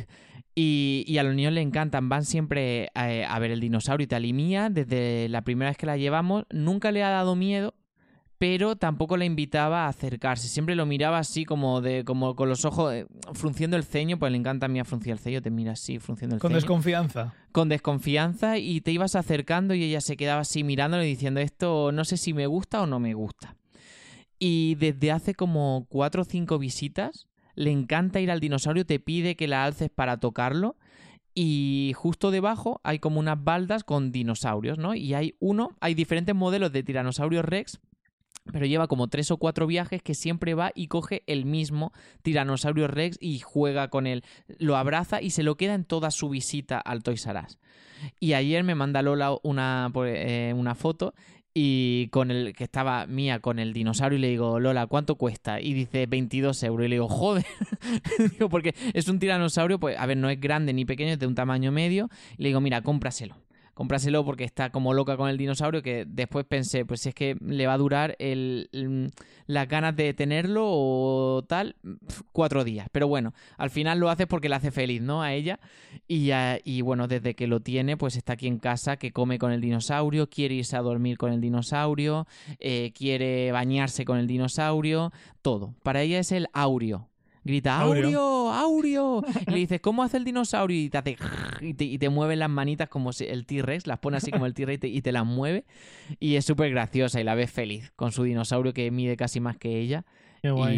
Y, y a los niños le encantan, van siempre a, a ver el dinosaurio y tal. Y Mía, desde la primera vez que la llevamos, nunca le ha dado miedo, pero tampoco la invitaba a acercarse. Siempre lo miraba así como de como con los ojos eh, frunciendo el ceño, pues le encanta a Mía fruncir el ceño, te mira así frunciendo el Con ceño. desconfianza. con desconfianza y te ibas acercando y ella se quedaba así mirándolo y diciendo esto no sé si me gusta o no me gusta. Y desde hace como cuatro o cinco visitas le encanta ir al dinosaurio, te pide que la alces para tocarlo y justo debajo hay como unas baldas con dinosaurios, ¿no? Y hay uno, hay diferentes modelos de tiranosaurio rex, pero lleva como tres o cuatro viajes que siempre va y coge el mismo tiranosaurio rex y juega con él, lo abraza y se lo queda en toda su visita al Toys R Us. Y ayer me manda Lola una, pues, eh, una foto y con el que estaba mía con el dinosaurio y le digo, Lola, ¿cuánto cuesta? Y dice 22 euros. Y le digo, joder. <laughs> digo, porque es un tiranosaurio, pues a ver, no es grande ni pequeño, es de un tamaño medio. Y le digo, mira, cómpraselo. Cómpraselo porque está como loca con el dinosaurio que después pensé, pues si es que le va a durar las ganas de tenerlo o tal, cuatro días. Pero bueno, al final lo hace porque le hace feliz, ¿no? A ella. Y, y bueno, desde que lo tiene, pues está aquí en casa, que come con el dinosaurio, quiere irse a dormir con el dinosaurio, eh, quiere bañarse con el dinosaurio, todo. Para ella es el aureo. Grita. ¡Aureo! ¡Aureo! <laughs> Y le dices, ¿cómo hace el dinosaurio? Y te hace. Y te, y te mueve las manitas como si- el T-Rex, las pone así como el T-Rex y te, y te las mueve. Y es súper graciosa y la ves feliz con su dinosaurio que mide casi más que ella. Qué guay.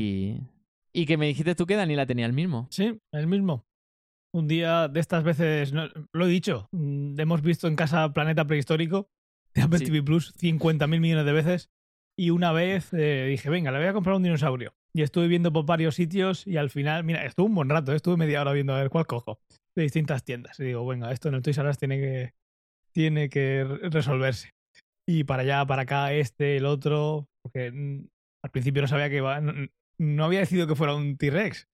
Y, y que me dijiste tú que Daniela tenía el mismo. Sí, el mismo. Un día de estas veces, no- lo he dicho, mm, hemos visto en casa Planeta Prehistórico de Apple Sí. TV Plus 50.000 millones de veces y una vez eh, dije, venga, le voy a comprar un dinosaurio. Y estuve viendo por varios sitios y al final, mira, estuve un buen rato, eh, estuve media hora viendo a ver cuál cojo de distintas tiendas. Y digo, venga, esto en el Toys R tiene que, tiene que re- resolverse. Y para allá, para acá, este, el otro, porque mm, al principio no sabía que iba, no, había decidido que fuera un T-Rex.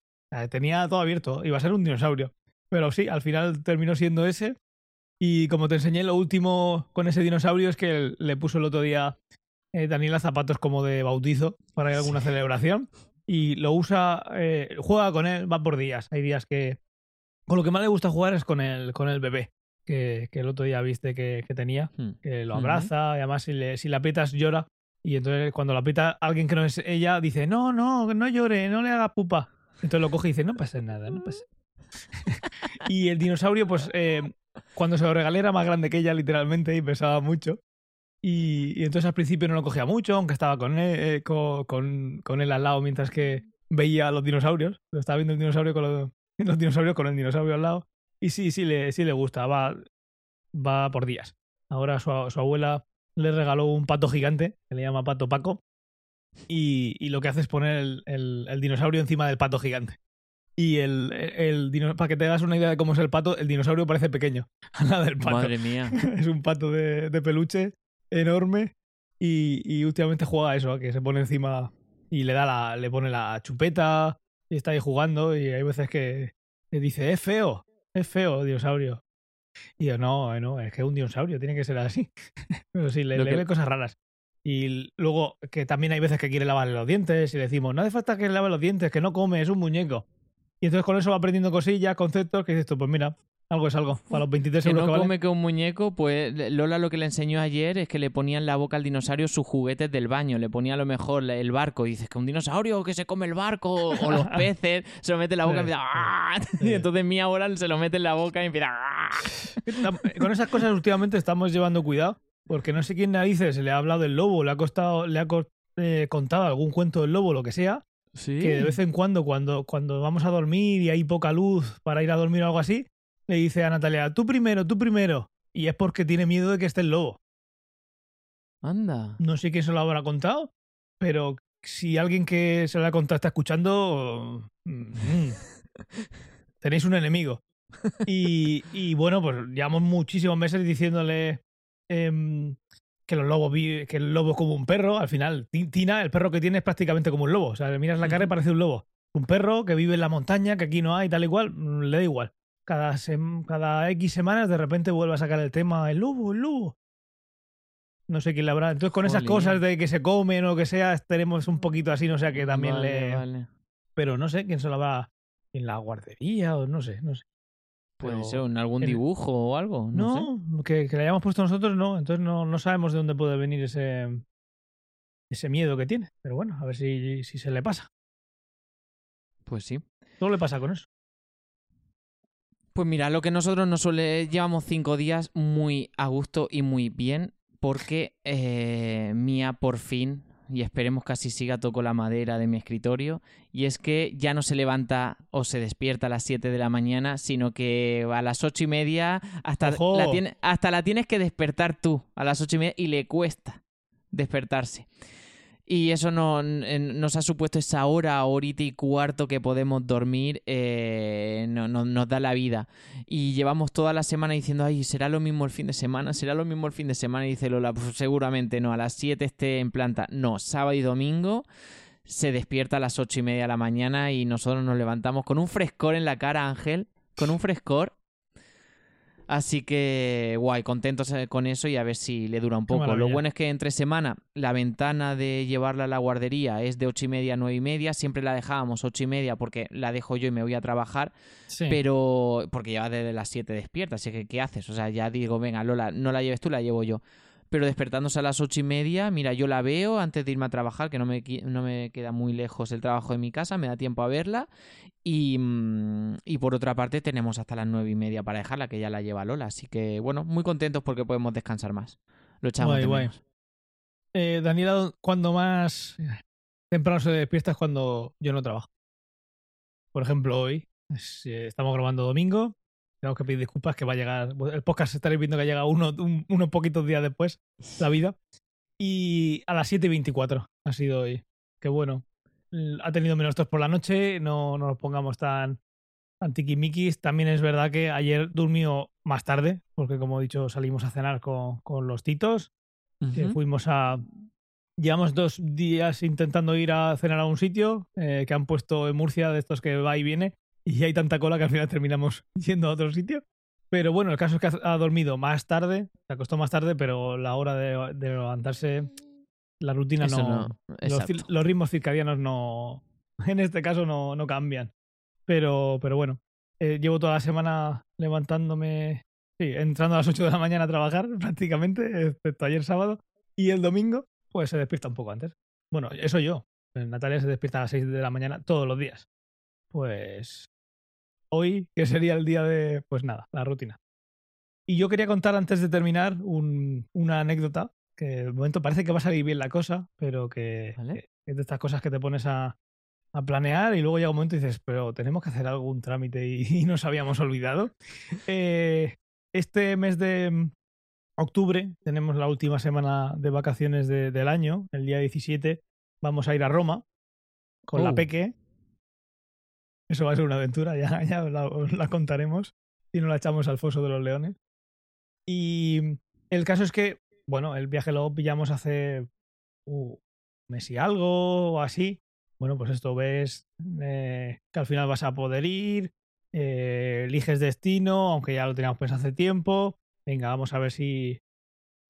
Tenía todo abierto, iba a ser un dinosaurio. Pero sí, al final terminó siendo ese. Y como te enseñé, lo último con ese dinosaurio es que le puso el otro día eh, Daniela zapatos como de bautizo para alguna celebración. Y lo usa, eh, juega con él, va por días. Hay días que. Con lo que más le gusta jugar es con el, con el bebé, que, que el otro día viste que, que tenía Hmm. que lo abraza y además si le, si le aprietas llora y entonces cuando lo aprieta alguien que no es ella dice no, no, no llore, no le haga pupa. Entonces lo coge y dice no pasa nada, no pasa <laughs> Y el dinosaurio pues eh, cuando se lo regalé era más grande que ella literalmente y pesaba mucho. Y, y entonces al principio no lo cogía mucho, aunque estaba con él, eh, co- con, con él al lado mientras que veía a los dinosaurios. Lo estaba viendo el dinosaurio con los, <laughs> los dinosaurios con el dinosaurio al lado. Y sí, sí le, sí le gusta, va, va por días. Ahora su, su abuela le regaló un pato gigante, que le llama Pato Paco, y, y lo que hace es poner el, el- el dinosaurio encima del pato gigante. Y el, el, para que te hagas una idea de cómo es el pato, el dinosaurio parece pequeño <laughs> al lado del pato. Madre mía. <laughs> es un pato de, de peluche enorme y, y últimamente juega eso, que se pone encima y le da la, le pone la chupeta y está ahí jugando y hay veces que que dice, es feo, es feo, dinosaurio. Y yo, no, eh, no, es que es un dinosaurio, tiene que ser así. <laughs> Pero sí, le, le que- ve cosas raras. Y luego que también hay veces que quiere lavarle los dientes y le decimos, no hace falta que le lave los dientes, que no come, es un muñeco. Y entonces con eso va aprendiendo cosillas, conceptos, que dices tú, pues mira, algo es algo. Para los 23 Que euros no que vale. come que un muñeco, pues Lola lo que le enseñó ayer es que le ponía en la boca al dinosaurio sus juguetes del baño, le ponía a lo mejor el barco, y dices que un dinosaurio que se come el barco, o los <laughs> peces, se lo mete en la boca y empieza "Ah", y entonces mi ahora se lo mete en la boca y empieza "Ah". Con esas cosas últimamente estamos llevando cuidado, porque no sé quién narices le ha hablado del lobo, le ha costado, le ha eh, contado algún cuento del lobo, lo que sea, Sí. que de vez en cuando, cuando, cuando vamos a dormir y hay poca luz para ir a dormir o algo así, le dice a Natalia, tú primero, tú primero. Y es porque tiene miedo de que esté el lobo. Anda. No sé quién se lo habrá contado, pero si alguien que se lo ha contado está escuchando, mm, <laughs> tenéis un enemigo. Y, y bueno, pues llevamos muchísimos meses diciéndole em, que los lobos que el lobo es como un perro. Al final, Ti- Tina, el perro que tiene es prácticamente como un lobo. O sea, le miras la cara y parece un lobo. Un perro que vive en la montaña, que aquí no hay, tal y cual, le da igual. Cada, sem- cada X semanas de repente vuelve a sacar el tema, el lobo, el lobo. No sé quién le habrá. Entonces, con esas Jolín. cosas de que se comen o que sea, tenemos un poquito así, no sé, que también Vale, le. vale. Pero no sé quién se lo va en la guardería o no sé, no sé. Puede Pero ser en algún el- dibujo o algo. No, sé. No, que, que le hayamos puesto nosotros no. Entonces no, no sabemos de dónde puede venir ese, ese miedo que tiene. Pero bueno, a ver si, si se le pasa. Pues sí. Todo le pasa con eso. Pues mira, lo que nosotros nos suele llevamos cinco días muy a gusto y muy bien porque eh, Mía por fin, y esperemos que así siga, tocó la madera de mi escritorio, y es que ya no se levanta o se despierta a las 7 de la mañana, sino que a las ocho y media hasta ¡Ojo! la, tiene- hasta la tienes que despertar tú a las ocho y media y le cuesta despertarse. Y eso no- en- nos ha supuesto esa hora, horita y cuarto que podemos dormir, eh, no- nos da la vida. Y llevamos toda la semana diciendo, ay, ¿será lo mismo el fin de semana? ¿Será lo mismo el fin de semana? Y dice Lola, pues seguramente no, a las 7 esté en planta. No, sábado y domingo se despierta a las ocho y media de la mañana y nosotros nos levantamos con un frescor en la cara, Ángel, con un frescor. Así que, guay, contentos eh, con eso y a ver si le dura un poco. Lo bueno es que entre semana la ventana de llevarla a la guardería es de ocho y media a nueve y media. Siempre la dejábamos ocho y media porque la dejo yo y me voy a trabajar. Sí. Pero, porque lleva desde las 7 despierta, así que ¿qué haces? O sea, ya digo, venga, Lola, no la lleves tú, la llevo yo. Pero despertándose a las ocho y media, mira, yo la veo antes de irme a trabajar, que no me, no me queda muy lejos el trabajo de mi casa, me da tiempo a verla. Y, mm, y por otra parte tenemos hasta las nueve y media para dejarla, que ya la lleva Lola. Así que, bueno, muy contentos porque podemos descansar más. Lo echamos Guay, de guay. menos. Eh, Daniela, cuando más temprano se despierta es cuando yo no trabajo. Por ejemplo, hoy si estamos grabando domingo. Tenemos que pedir disculpas que va a llegar. El podcast estaréis viendo que llega uno, un- unos poquitos días después, la vida. Y a las 7 y 24 ha sido hoy. Que bueno. Ha tenido menos tos por la noche. No, no nos pongamos tan, tan tiquimiquis. También es verdad que ayer durmió más tarde. Porque como he dicho, salimos a cenar con, con los titos. que Ujú. fuimos a. Llevamos dos días intentando ir a cenar a un sitio eh, que han puesto en Murcia de estos que va y viene y hay tanta cola que al final terminamos <laughs> yendo a otro sitio. Pero bueno, el caso es que ha dormido más tarde, se acostó más tarde, pero la hora de, de levantarse, la rutina Eso no. no. los, los ritmos circadianos no. <laughs> En este caso no, no cambian. Pero, pero bueno, eh, llevo toda la semana levantándome. Sí, entrando a las 8 de la mañana a trabajar <laughs> prácticamente, excepto ayer sábado. Y el domingo, pues se despierta un poco antes. Bueno, eso yo. Natalia se despierta a las 6 de la mañana todos los días. Pues hoy, que sería el día de, pues nada, la rutina. Y yo quería contar antes de terminar un- una anécdota, que de momento parece que va a salir bien la cosa, pero que, Vale. que es de estas cosas que te pones a, a planear y luego llega un momento y dices, pero tenemos que hacer algún trámite y, <laughs> y nos habíamos olvidado. <laughs> Eh, este mes de mm, octubre tenemos la última semana de vacaciones de- del año, el día 17 vamos a ir a Roma con la Oh. Peque. Eso va a ser una aventura, ya, <laughs> ya la, os la contaremos y nos la echamos al foso de los leones. Y el caso es que, bueno, el viaje lo pillamos hace uh, un mes y algo o así. Bueno, pues esto ves eh, que al final vas a poder ir, eh, eliges destino, aunque ya lo teníamos pensado hace tiempo. Venga, vamos a ver si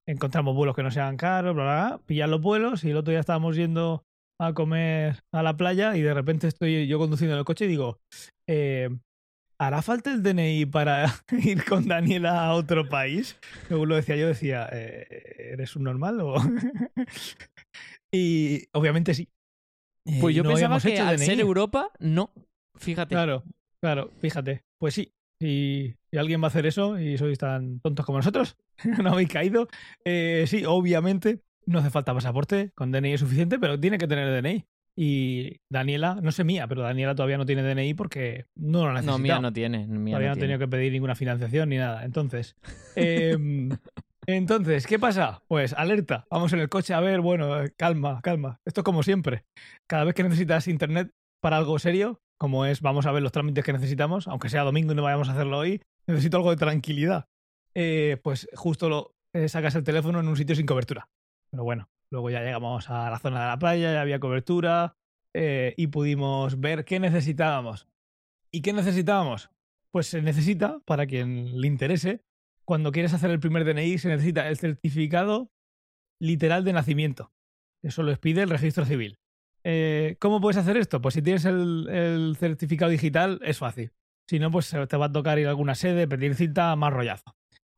encontramos vuelos que no sean caros, bla, bla, bla. Pillar los vuelos y el otro día estábamos yendo a comer a la playa y de repente estoy yo conduciendo en el coche y digo, eh, ¿hará falta el DNI para <laughs> ir con Daniela a otro país? Luego lo decía yo, decía, eh, ¿eres un normal? O... <laughs> y obviamente sí. Eh, Pues yo no pensaba que hecho al DNI. ser Europa, no. Fíjate. Claro, claro, fíjate. Pues sí, si, si alguien va a hacer eso y sois tan tontos como nosotros, <laughs> no habéis caído, eh, sí, obviamente no hace falta pasaporte, con DNI es suficiente, pero tiene que tener DNI. Y Daniela, no sé mía, pero Daniela todavía no tiene DNI porque no lo necesita. No, mía no tiene. Mía Todavía no tiene. tenido que pedir ninguna financiación ni nada. Entonces, <laughs> em, entonces, ¿qué pasa? Pues alerta. Vamos en el coche a ver, bueno, eh, calma, calma. Esto es como siempre. Cada vez que necesitas internet para algo serio, como es, vamos a ver los trámites que necesitamos, aunque sea domingo y no vayamos a hacerlo hoy, necesito algo de tranquilidad. Eh, pues justo lo eh, sacas el teléfono en un sitio sin cobertura. Pero bueno, luego ya llegamos a la zona de la playa, ya había cobertura eh, y pudimos ver qué necesitábamos. ¿Y qué necesitábamos? Pues se necesita, para quien le interese, cuando quieres hacer el primer DNI, se necesita el certificado literal de nacimiento. Eso lo pide el registro civil. Eh, ¿Cómo puedes hacer esto? Pues si tienes el, certificado digital, es fácil. Si no, pues te va a tocar ir a alguna sede, pedir cita, más rollazo.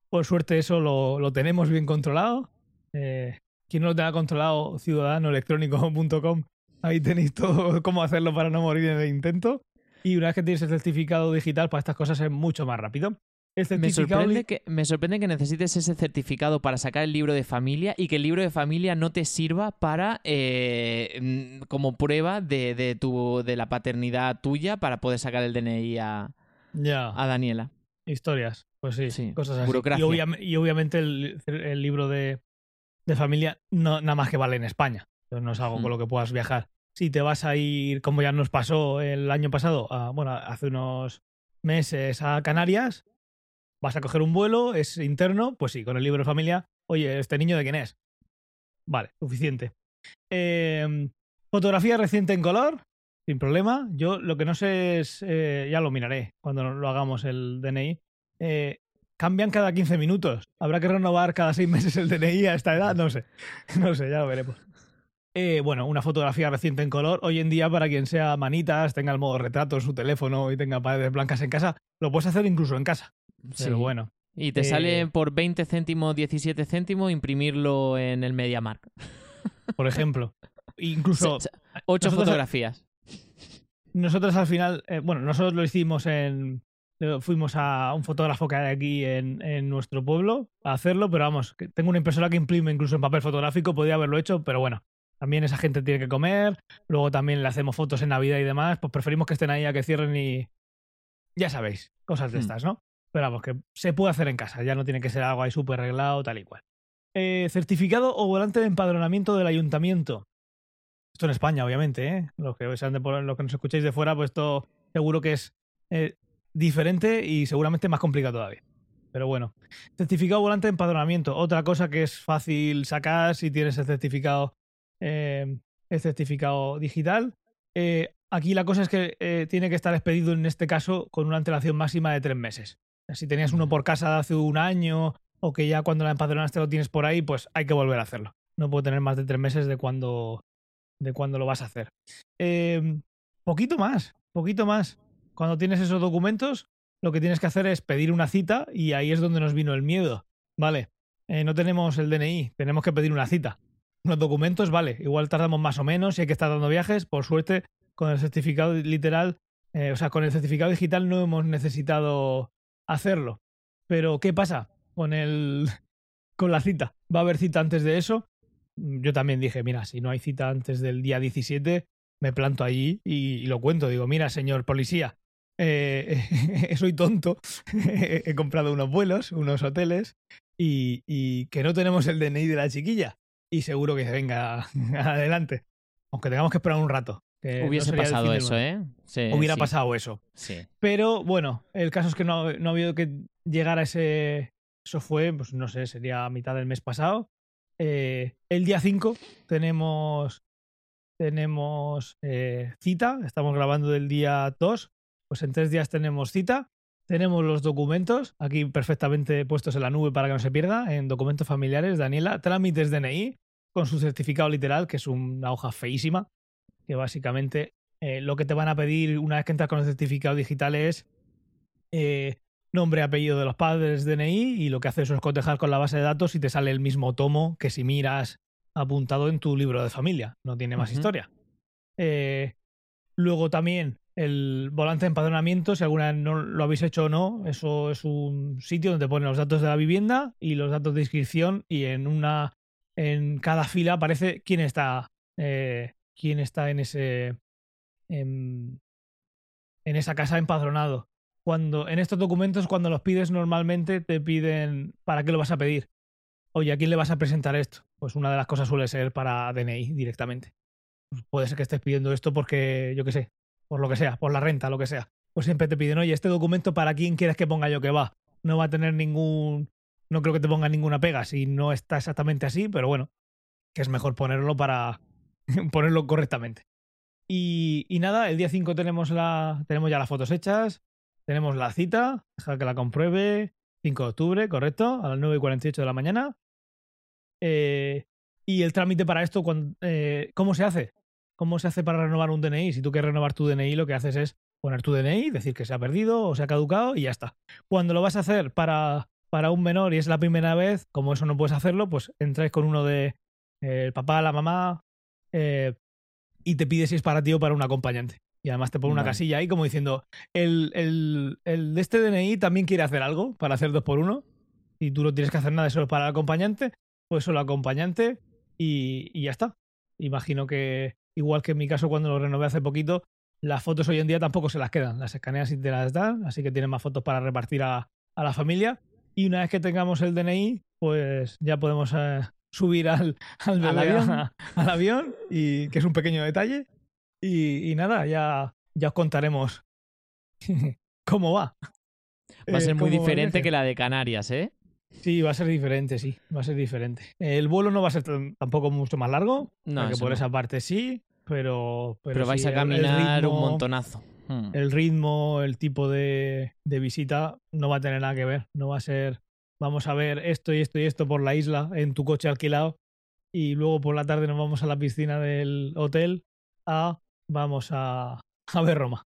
Por suerte, eso lo, lo tenemos bien controlado. Eh, quien no lo tenga controlado, ciudadanoelectrónico.com, <laughs> ahí tenéis todo <laughs> cómo hacerlo para no morir en el intento. Y una vez que tienes el certificado digital, para estas cosas es mucho más rápido. Me sorprende, que, me sorprende que necesites ese certificado para sacar el libro de familia y que el libro de familia no te sirva para eh, mm, como prueba de, de tu, de la paternidad tuya para poder sacar el DNI a, Daniela. historias. Pues sí, Sí, cosas así. burocracia. Y, obviam- y obviamente el, el libro de, de familia no, nada más que vale en España. Entonces no es algo con lo que puedas viajar. Si te vas a ir, como ya nos pasó el año pasado, a- bueno, hace unos meses a Canarias, vas a coger un vuelo, es interno, pues sí, con el libro de familia, oye, ¿este niño de quién es? Vale, suficiente. Eh, fotografía reciente en color, sin problema. Yo lo que no sé es, eh, ya lo miraré cuando lo hagamos el DNI. Eh, cambian cada 15 minutos. Habrá que renovar cada 6 meses el DNI a esta edad, no sé. <laughs> No sé, ya lo veremos. Eh, bueno, una fotografía reciente en color. Hoy en día, para quien sea manitas, tenga el modo retrato en su teléfono y tenga paredes blancas en casa, lo puedes hacer incluso en casa. Pero Sí. bueno, Y te Eh, sale por 20 céntimos, 17 céntimos imprimirlo en el MediaMark. <laughs> por ejemplo. Incluso Ocho nosotros- fotografías. nosotros al final, eh, bueno, nosotros lo hicimos en. Eh, Fuimos a un fotógrafo que hay aquí en, en nuestro pueblo a hacerlo, pero vamos, tengo una impresora que imprime incluso en papel fotográfico, podía haberlo hecho, pero bueno, también esa gente tiene que comer, luego también le hacemos fotos en Navidad y demás, pues preferimos que estén ahí a que cierren y ya sabéis, cosas de Hmm. estas, ¿no? Pero vamos, que se puede hacer en casa, ya no tiene que ser algo ahí súper arreglado, tal y cual. Eh, certificado o volante de empadronamiento del ayuntamiento. Esto en España, obviamente, ¿eh? Los que, sean de, los que nos escuchéis de fuera, pues esto seguro que es eh, diferente y seguramente más complicado todavía. Pero bueno, certificado volante de empadronamiento. Otra cosa que es fácil sacar si tienes el certificado, eh, el certificado digital. Eh, aquí la cosa es que eh, tiene que estar expedido en este caso con una antelación máxima de tres meses. Si tenías uno por casa de hace un año o que ya cuando la empadronaste lo tienes por ahí, pues hay que volver a hacerlo. No puedo tener más de tres meses de cuando, de cuando lo vas a hacer. Eh, poquito más, poquito más. Cuando tienes esos documentos, lo que tienes que hacer es pedir una cita y ahí es donde nos vino el miedo. Vale, eh, no tenemos el DNI, tenemos que pedir una cita. Los documentos, vale, igual tardamos más o menos si hay que estar dando viajes. Por suerte, con el certificado literal, eh, o sea, con el certificado digital no hemos necesitado hacerlo. Pero, ¿qué pasa con el <laughs> con la cita? ¿Va a haber cita antes de eso? Yo también dije, mira, si no hay cita antes del día 17, me planto allí y, y lo cuento. Digo, mira, señor policía, eh, <laughs> soy tonto, <laughs> he comprado unos vuelos, unos hoteles y, y que no tenemos el DNI de la chiquilla. Y seguro que se venga <laughs> adelante. Aunque tengamos que esperar un rato. no Hubiese pasado eso. ¿eh? Sí, Hubiera sí, pasado eso. Sí. Pero bueno, el caso es que no, no ha habido que llegar a ese. Eso fue, pues no sé, sería a mitad del mes pasado. Eh, el día 5 tenemos. Tenemos eh, cita. Estamos grabando del día 2. Pues en tres días tenemos cita. Tenemos los documentos aquí perfectamente puestos en la nube para que no se pierda. En documentos familiares, Daniela, trámites DNI con su certificado literal, que es una hoja feísima, que básicamente eh, lo que te van a pedir una vez que entras con el certificado digital es eh, nombre, apellido de los padres, DNI, y lo que haces es cotejar con la base de datos y te sale el mismo tomo que si miras apuntado en tu libro de familia. No tiene más historia. Eh, luego también el volante de empadronamiento, si alguna no lo habéis hecho o no, eso es un sitio donde ponen los datos de la vivienda y los datos de inscripción y en una en cada fila aparece quién está eh, quién está en ese en, esa casa empadronado. Cuando en estos documentos cuando los pides normalmente te piden para qué lo vas a pedir. Oye, ¿a quién le vas a presentar esto? Pues una de las cosas suele ser para DNI directamente. Puede ser que estés pidiendo esto porque, yo qué sé, por lo que sea, por la renta, lo que sea. Pues siempre te piden, oye, este documento para quién quieres que ponga yo que va. No va a tener ningún. No creo que te ponga ninguna pega si no está exactamente así, pero bueno, que es mejor ponerlo para <laughs> ponerlo correctamente. Y, nada, el día 5 tenemos, la, tenemos ya las fotos hechas, tenemos la cita, dejar que la compruebe, 5 de octubre, correcto, a las 9 y 48 de la mañana. Eh, y el trámite para esto, eh, ¿cómo se hace? ¿Cómo se hace para renovar un DNI? Si tú quieres renovar tu DNI, lo que haces es poner tu DNI, decir que se ha perdido o se ha caducado y ya está. Cuando lo vas a hacer para, para un menor y es la primera vez, como eso no puedes hacerlo, pues entráis con uno de eh, el papá, la mamá, eh, y te pide si es para ti o para un acompañante. Y además te pone una Vale. casilla ahí como diciendo, el, el, el de este DNI también quiere hacer algo para hacer dos por uno. Y tú no tienes que hacer nada, solo para el acompañante, pues solo acompañante y, y ya está. Imagino que, igual que en mi caso cuando lo renové hace poquito, las fotos hoy en día tampoco se las quedan, las escaneas y te las dan, así que tienes más fotos para repartir a, a la familia. Y una vez que tengamos el DNI, pues ya podemos eh, subir al, <laughs> al, ¿Al avión? a- al avión, y que es un pequeño detalle. Y, y nada, ya, ya os contaremos <laughs> cómo va. Va a Eh, ser muy va el diferente que la de Canarias, ¿eh? Sí, va a ser diferente, sí, va a ser diferente. El vuelo no va a ser tampoco mucho más largo, No, porque por no. esa parte sí, pero... Pero, Pero, vais sí, a caminar un montonazo. Hmm. El ritmo, el tipo de, de visita no va a tener nada que ver. No va a ser, vamos a ver esto y esto y esto por la isla en tu coche alquilado y luego por la tarde nos vamos a la piscina del hotel a vamos a, <laughs> a ver Roma.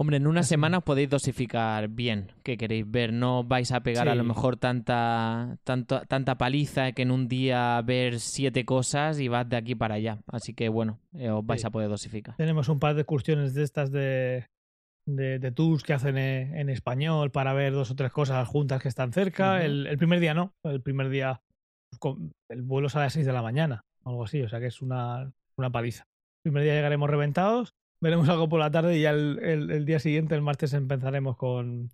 Hombre, en una Así semana os podéis dosificar bien qué queréis ver. No vais a pegar a lo mejor tanta, tanto, tanta paliza que en un día ver siete cosas y vas de aquí para allá. Así que bueno, eh, os vais Sí. a poder dosificar. Tenemos un par de excursiones de estas de, de, de tours que hacen en, en español para ver dos o tres cosas juntas que están cerca. El, el primer día no. El primer día con- el vuelo sale a las 6 de la mañana. algo así. O sea que es una, una paliza. El primer día llegaremos reventados, veremos algo por la tarde y ya el, el- el día siguiente, el martes, empezaremos con,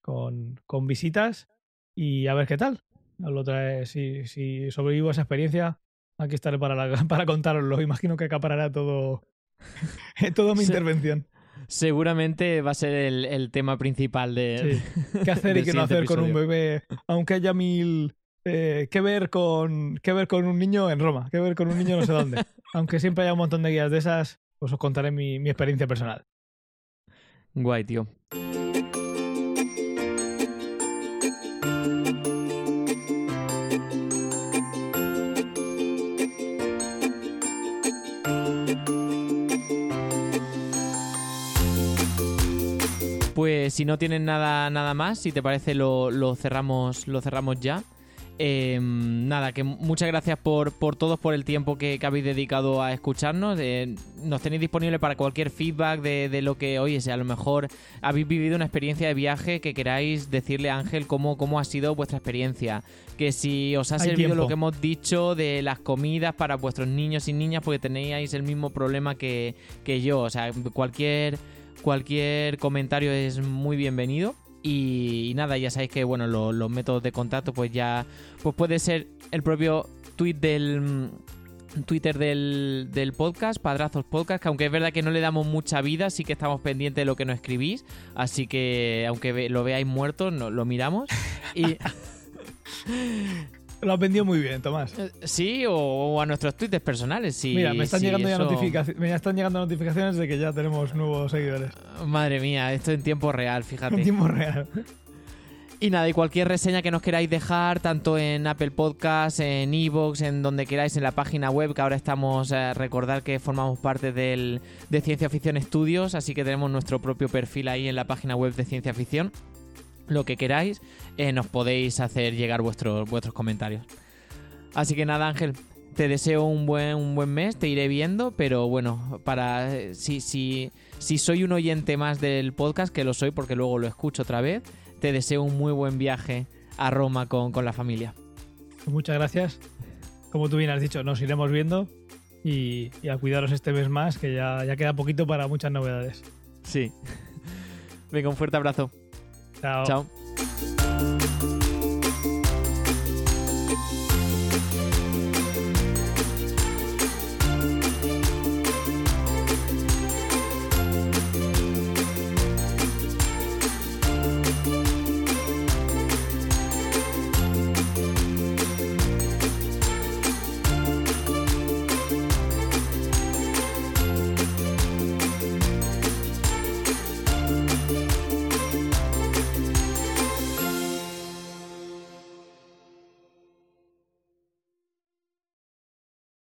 con, con visitas y a ver qué tal. Lo trae- si, si sobrevivo a esa experiencia, aquí estaré para, la- <laughs> para contároslo. Imagino que acaparará todo, <laughs> toda mi Sí. intervención. Seguramente va a ser el, el tema principal de... Sí. ¿Qué <laughs> hacer y qué no hacer con un episodio. bebé? Aunque haya mil. eh, ¿qué, ver con, ¿Qué ver con un niño en Roma? ¿Qué ver con un niño no sé dónde? Aunque siempre haya un montón de guías de esas, os contaré mi, mi experiencia personal. Guay, tío. Pues si no tienen nada, nada más, si te parece lo, lo cerramos, lo cerramos ya. Eh, nada, que muchas gracias por, por todos, por el tiempo que, que habéis dedicado a escucharnos. Eh, nos tenéis disponible para cualquier feedback de, de lo que, oye, si a lo mejor habéis vivido una experiencia de viaje que queráis decirle a Ángel cómo, cómo ha sido vuestra experiencia. Que si os ha Hay servido tiempo. lo que hemos dicho de las comidas para vuestros niños y niñas, porque tenéis el mismo problema que, que yo. O sea, cualquier, cualquier comentario es muy bienvenido. Y, y nada, ya sabéis que bueno, lo- los métodos de contacto, pues ya. Pues puede ser el propio tweet del. mm, Twitter del, del podcast, Padrazos Podcast, que aunque es verdad que no le damos mucha vida, sí que estamos pendientes de lo que nos escribís. Así que aunque lo veáis muerto, no, lo miramos. Y <laughs> <laughs> Lo has vendido muy bien, Tomás. eh, sí, o, o a nuestros twitters personales. Sí, Mira, me están, sí, llegando ya eso- notificaci- me están llegando notificaciones de que ya tenemos nuevos seguidores. Madre mía, esto en tiempo real, En fíjate. tiempo real. Y nada, y cualquier reseña que nos queráis dejar, tanto en Apple Podcasts, en Evox, en donde queráis, en la página web, que ahora estamos a recordar que formamos parte del, de Ciencia Ficción Estudios, así que tenemos nuestro propio perfil ahí en la página web de Ciencia Ficción. Lo que queráis, eh, nos podéis hacer llegar vuestros, vuestros comentarios. Así que nada, Ángel, te deseo un buen, un buen mes, te iré viendo, pero bueno, para eh, si, si, si soy un oyente más del podcast, que lo soy porque luego lo escucho otra vez, te deseo un muy buen viaje a Roma con, con la familia. Muchas gracias. Como tú bien has dicho, nos iremos viendo y, y a cuidaros este mes más, que ya, ya queda poquito para muchas novedades. Sí. <laughs> Venga, un fuerte abrazo. 交。